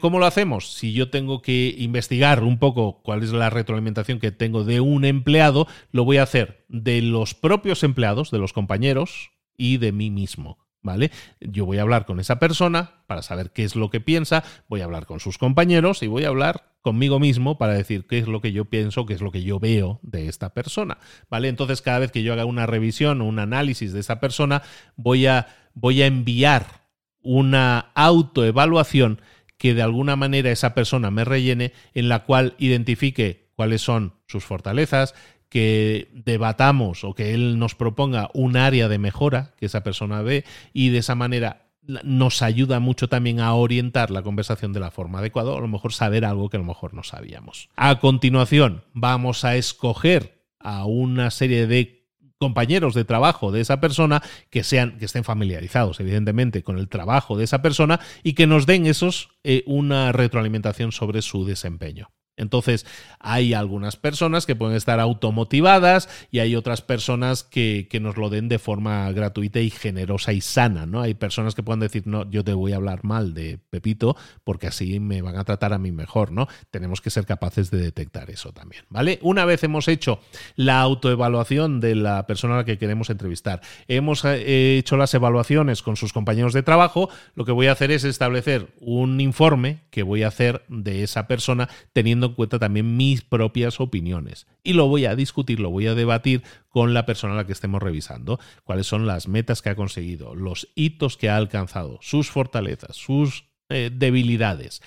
¿Cómo lo hacemos? Si yo tengo que investigar un poco cuál es la retroalimentación que tengo de un empleado, lo voy a hacer de los propios empleados, de los compañeros y de mí mismo. ¿Vale? Yo voy a hablar con esa persona para saber qué es lo que piensa, voy a hablar con sus compañeros y voy a hablar conmigo mismo para decir qué es lo que yo pienso, qué es lo que yo veo de esta persona, ¿vale? Entonces, cada vez que yo haga una revisión o un análisis de esa persona, voy a, voy a enviar una autoevaluación que de alguna manera esa persona me rellene, en la cual identifique cuáles son sus fortalezas, que debatamos o que él nos proponga un área de mejora que esa persona ve y de esa manera nos ayuda mucho también a orientar la conversación de la forma adecuada, o a lo mejor saber algo que a lo mejor no sabíamos. A continuación, vamos a escoger a una serie de compañeros de trabajo de esa persona que sean que estén familiarizados evidentemente con el trabajo de esa persona y que nos den esos eh, una retroalimentación sobre su desempeño. Entonces, hay algunas personas que pueden estar automotivadas y hay otras personas que, nos lo den de forma gratuita y generosa y sana, ¿no? Hay personas que pueden decir, no, yo te voy a hablar mal de Pepito porque así me van a tratar a mí mejor, ¿no? Tenemos que ser capaces de detectar eso también, ¿vale? Una vez hemos hecho la autoevaluación de la persona a la que queremos entrevistar, hemos eh, hecho las evaluaciones con sus compañeros de trabajo, lo que voy a hacer es establecer un informe que voy a hacer de esa persona teniendo en cuenta también mis propias opiniones. Y lo voy a discutir, lo voy a debatir con la persona a la que estemos revisando. Cuáles son las metas que ha conseguido, los hitos que ha alcanzado, sus fortalezas, sus eh, debilidades.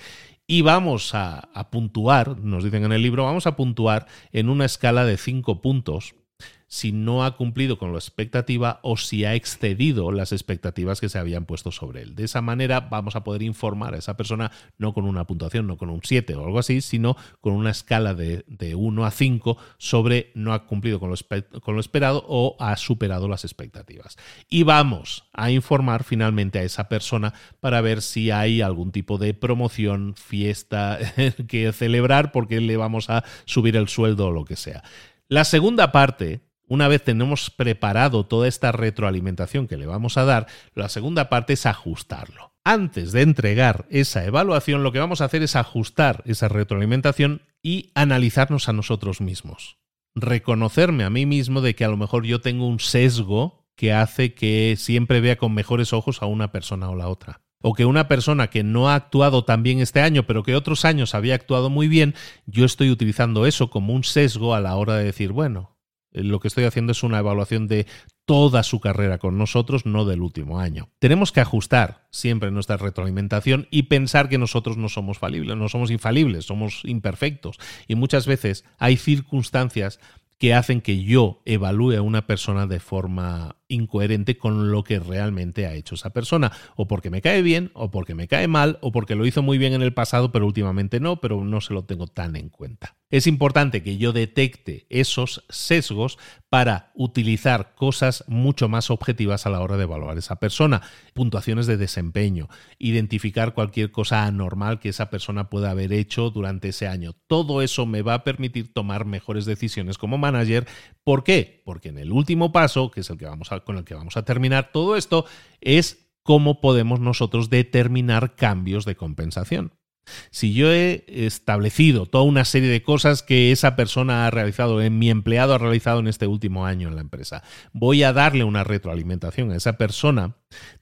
Y vamos a, a puntuar, nos dicen en el libro, vamos a puntuar en una escala de cinco puntos si no ha cumplido con la expectativa o si ha excedido las expectativas que se habían puesto sobre él. De esa manera vamos a poder informar a esa persona no con una puntuación, no con un 7 o algo así, sino con una escala de, de 1 a 5 sobre no ha cumplido con lo, con lo esperado o ha superado las expectativas. Y vamos a informar finalmente a esa persona para ver si hay algún tipo de promoción, fiesta que celebrar porque le vamos a subir el sueldo o lo que sea. La segunda parte una vez tenemos preparado toda esta retroalimentación que le vamos a dar, la segunda parte es ajustarlo. Antes de entregar esa evaluación, lo que vamos a hacer es ajustar esa retroalimentación y analizarnos a nosotros mismos. Reconocerme a mí mismo de que a lo mejor yo tengo un sesgo que hace que siempre vea con mejores ojos a una persona o la otra o que una persona que no ha actuado tan bien este año, pero que otros años había actuado muy bien, yo estoy utilizando eso como un sesgo a la hora de decir, bueno, lo que estoy haciendo es una evaluación de toda su carrera con nosotros, no del último año. Tenemos que ajustar siempre nuestra retroalimentación y pensar que nosotros no somos falibles, no somos infalibles, somos imperfectos. Y muchas veces hay circunstancias que hacen que yo evalúe a una persona de forma incoherente con lo que realmente ha hecho esa persona, o porque me cae bien, o porque me cae mal, o porque lo hizo muy bien en el pasado, pero últimamente no, pero no se lo tengo tan en cuenta. Es importante que yo detecte esos sesgos para utilizar cosas mucho más objetivas a la hora de evaluar esa persona. Puntuaciones de desempeño, identificar cualquier cosa anormal que esa persona pueda haber hecho durante ese año. Todo eso me va a permitir tomar mejores decisiones como manager. ¿Por qué? Porque en el último paso, que es el que vamos a con el que vamos a terminar todo esto es cómo podemos nosotros determinar cambios de compensación. Si yo he establecido toda una serie de cosas que esa persona ha realizado, en mi empleado ha realizado en este último año en la empresa, voy a darle una retroalimentación a esa persona,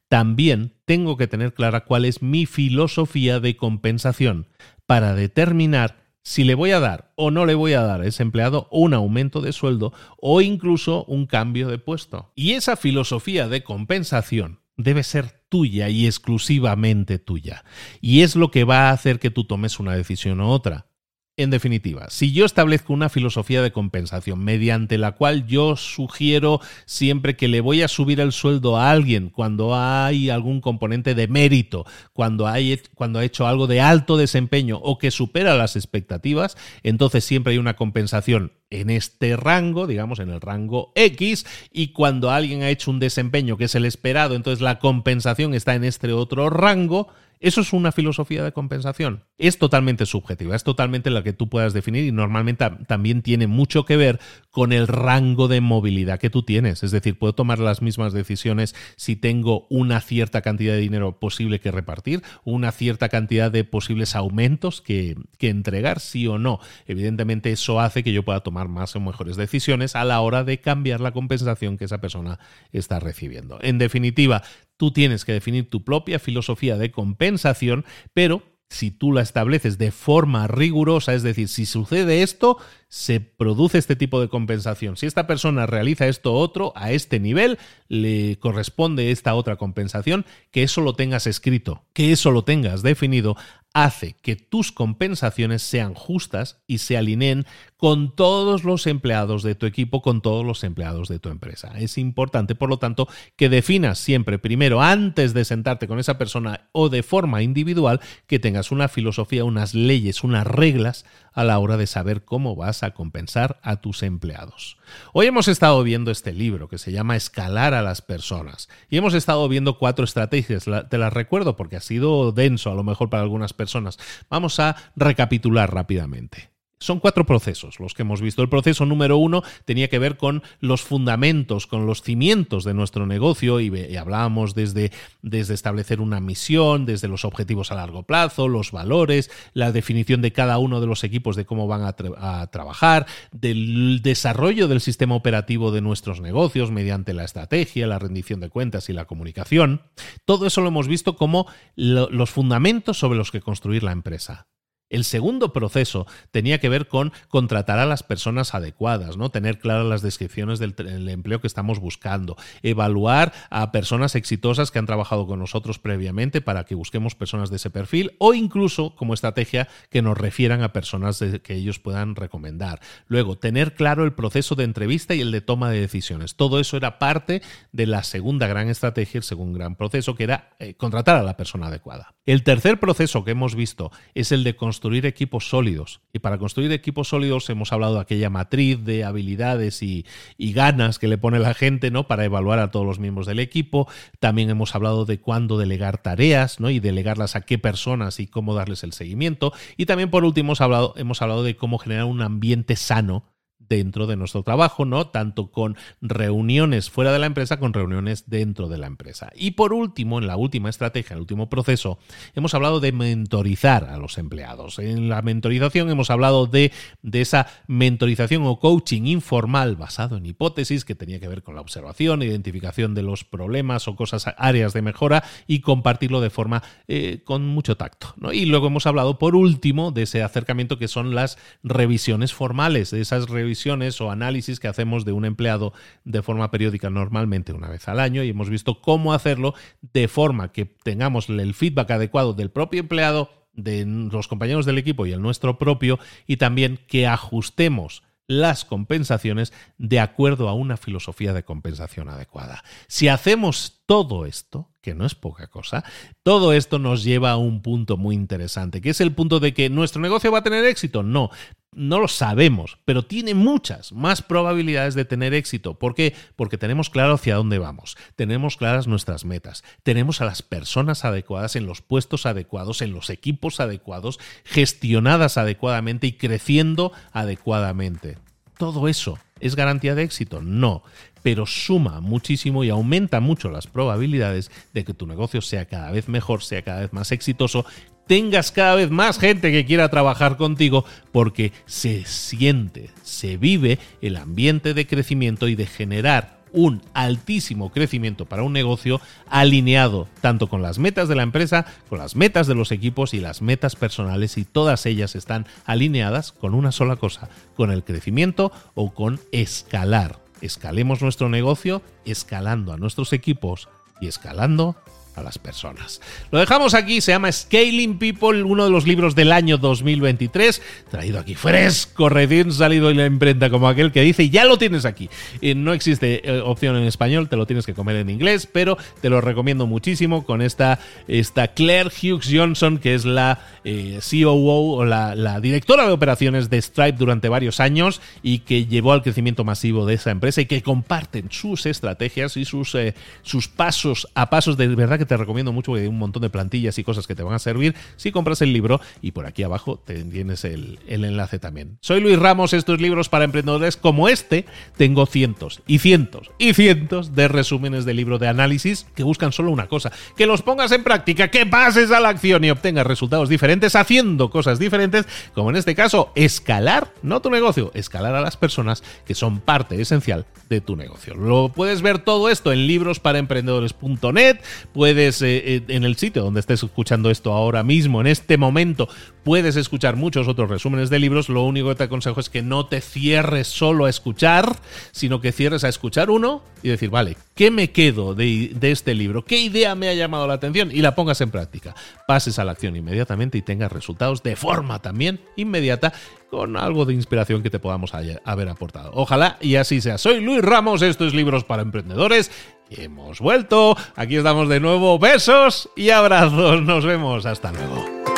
también tengo que tener clara cuál es mi filosofía de compensación para determinar si le voy a dar o no le voy a dar a ese empleado un aumento de sueldo o incluso un cambio de puesto. Y esa filosofía de compensación debe ser tuya y exclusivamente tuya. Y es lo que va a hacer que tú tomes una decisión u otra. En definitiva, si yo establezco una filosofía de compensación mediante la cual yo sugiero siempre que le voy a subir el sueldo a alguien cuando hay algún componente de mérito, cuando, hay, cuando ha hecho algo de alto desempeño o que supera las expectativas, entonces siempre hay una compensación en este rango, digamos en el rango X, y cuando alguien ha hecho un desempeño que es el esperado, entonces la compensación está en este otro rango, eso es una filosofía de compensación. Es totalmente subjetiva, es totalmente la que tú puedas definir y normalmente también tiene mucho que ver con el rango de movilidad que tú tienes. Es decir, puedo tomar las mismas decisiones si tengo una cierta cantidad de dinero posible que repartir, una cierta cantidad de posibles aumentos que, que entregar, sí o no. Evidentemente eso hace que yo pueda tomar más o mejores decisiones a la hora de cambiar la compensación que esa persona está recibiendo. En definitiva, Tú tienes que definir tu propia filosofía de compensación, pero si tú la estableces de forma rigurosa, es decir, si sucede esto, se produce este tipo de compensación. Si esta persona realiza esto otro a este nivel, le corresponde esta otra compensación, que eso lo tengas escrito, que eso lo tengas definido, hace que tus compensaciones sean justas y se alineen con todos los empleados de tu equipo, con todos los empleados de tu empresa. Es importante, por lo tanto, que definas siempre primero, antes de sentarte con esa persona o de forma individual, que tengas una filosofía, unas leyes, unas reglas a la hora de saber cómo vas a compensar a tus empleados. Hoy hemos estado viendo este libro que se llama Escalar a las personas y hemos estado viendo cuatro estrategias. Te las recuerdo porque ha sido denso a lo mejor para algunas personas. Vamos a recapitular rápidamente. Son cuatro procesos los que hemos visto. El proceso número uno tenía que ver con los fundamentos, con los cimientos de nuestro negocio y, hablábamos desde, desde establecer una misión, desde los objetivos a largo plazo, los valores, la definición de cada uno de los equipos de cómo van a, trabajar, del desarrollo del sistema operativo de nuestros negocios mediante la estrategia, la rendición de cuentas y la comunicación. Todo eso lo hemos visto como los fundamentos sobre los que construir la empresa. El segundo proceso tenía que ver con contratar a las personas adecuadas, ¿no? Tener claras las descripciones del empleo que estamos buscando, evaluar a personas exitosas que han trabajado con nosotros previamente para que busquemos personas de ese perfil o incluso como estrategia que nos refieran a personas que ellos puedan recomendar. Luego, tener claro el proceso de entrevista y el de toma de decisiones. Todo eso era parte de la segunda gran estrategia, el segundo gran proceso, que era eh, contratar a la persona adecuada. El tercer proceso que hemos visto es el de construir construir equipos sólidos. Y para construir equipos sólidos hemos hablado de aquella matriz de habilidades y, ganas que le pone la gente ¿no? para evaluar a todos los miembros del equipo. También hemos hablado de cuándo delegar tareas ¿no? y delegarlas a qué personas y cómo darles el seguimiento. Y también por último hemos hablado, hemos hablado de cómo generar un ambiente sano dentro de nuestro trabajo, ¿no? Tanto con reuniones fuera de la empresa, con reuniones dentro de la empresa. Y por último, en la última estrategia, en el último proceso, hemos hablado de mentorizar a los empleados. En la mentorización hemos hablado de, de esa mentorización o coaching informal basado en hipótesis que tenía que ver con la observación, identificación de los problemas o cosas, áreas de mejora y compartirlo de forma eh, con mucho tacto. Y luego hemos hablado, por último, de ese acercamiento que son las revisiones formales, de esas revisiones o análisis que hacemos de un empleado de forma periódica, normalmente una vez al año, y hemos visto cómo hacerlo de forma que tengamos el feedback adecuado del propio empleado, de los compañeros del equipo y el nuestro propio, y también que ajustemos las compensaciones de acuerdo a una filosofía de compensación adecuada. Si hacemos todo esto, que no es poca cosa, todo esto nos lleva a un punto muy interesante, que es el punto de que nuestro negocio va a tener éxito. No, no lo sabemos, pero tiene muchas más probabilidades de tener éxito. ¿Por qué? Porque tenemos claro hacia dónde vamos, tenemos claras nuestras metas, tenemos a las personas adecuadas en los puestos adecuados, en los equipos adecuados, gestionadas adecuadamente y creciendo adecuadamente. Todo eso ¿Es garantía de éxito? No, pero suma muchísimo y aumenta mucho las probabilidades de que tu negocio sea cada vez mejor, sea cada vez más exitoso tengas cada vez más gente que quiera trabajar contigo porque se siente, se vive el ambiente de crecimiento y de generar un altísimo crecimiento para un negocio alineado tanto con las metas de la empresa, con las metas de los equipos y las metas personales y todas ellas están alineadas con una sola cosa, con el crecimiento o con escalar. Escalemos nuestro negocio escalando a nuestros equipos y escalando a las personas. Lo dejamos aquí, se llama Scaling People, uno de los libros del año 2023, traído aquí fresco, recién salido en la imprenta como aquel que dice, ya lo tienes aquí. Eh, no existe eh, opción en español, te lo tienes que comer en inglés, pero te lo recomiendo muchísimo con esta, esta Claire Hughes Johnson, que es la eh, COO o la, directora de operaciones de Stripe durante varios años y que llevó al crecimiento masivo de esa empresa y que comparten sus estrategias y sus, sus pasos a pasos de verdad que te recomiendo mucho que hay un montón de plantillas y cosas que te van a servir si compras el libro y por aquí abajo tienes el, el enlace también. Soy Luis Ramos, estos libros para emprendedores como este, tengo cientos y cientos y cientos de resúmenes de libro de análisis que buscan solo una cosa, que los pongas en práctica, que pases a la acción y obtengas resultados diferentes haciendo cosas diferentes, como en este caso, escalar, no tu negocio, escalar a las personas que son parte esencial de tu negocio. Lo puedes ver todo esto en librosparaemprendedores.net, puedes eh, eh, en el sitio donde estés escuchando esto ahora mismo, en este momento, puedes escuchar muchos otros resúmenes de libros. Lo único que te aconsejo es que no te cierres solo a escuchar, sino que cierres a escuchar uno y decir, vale, ¿qué me quedo de, de este libro? ¿Qué idea me ha llamado la atención? Y la pongas en práctica. Pases a la acción inmediatamente y tengas resultados de forma también inmediata con algo de inspiración que te podamos haber aportado. Ojalá y así sea. Soy Luis Ramos, esto es Libros para Emprendedores. Hemos vuelto, aquí estamos de nuevo, besos y abrazos, nos vemos, hasta luego.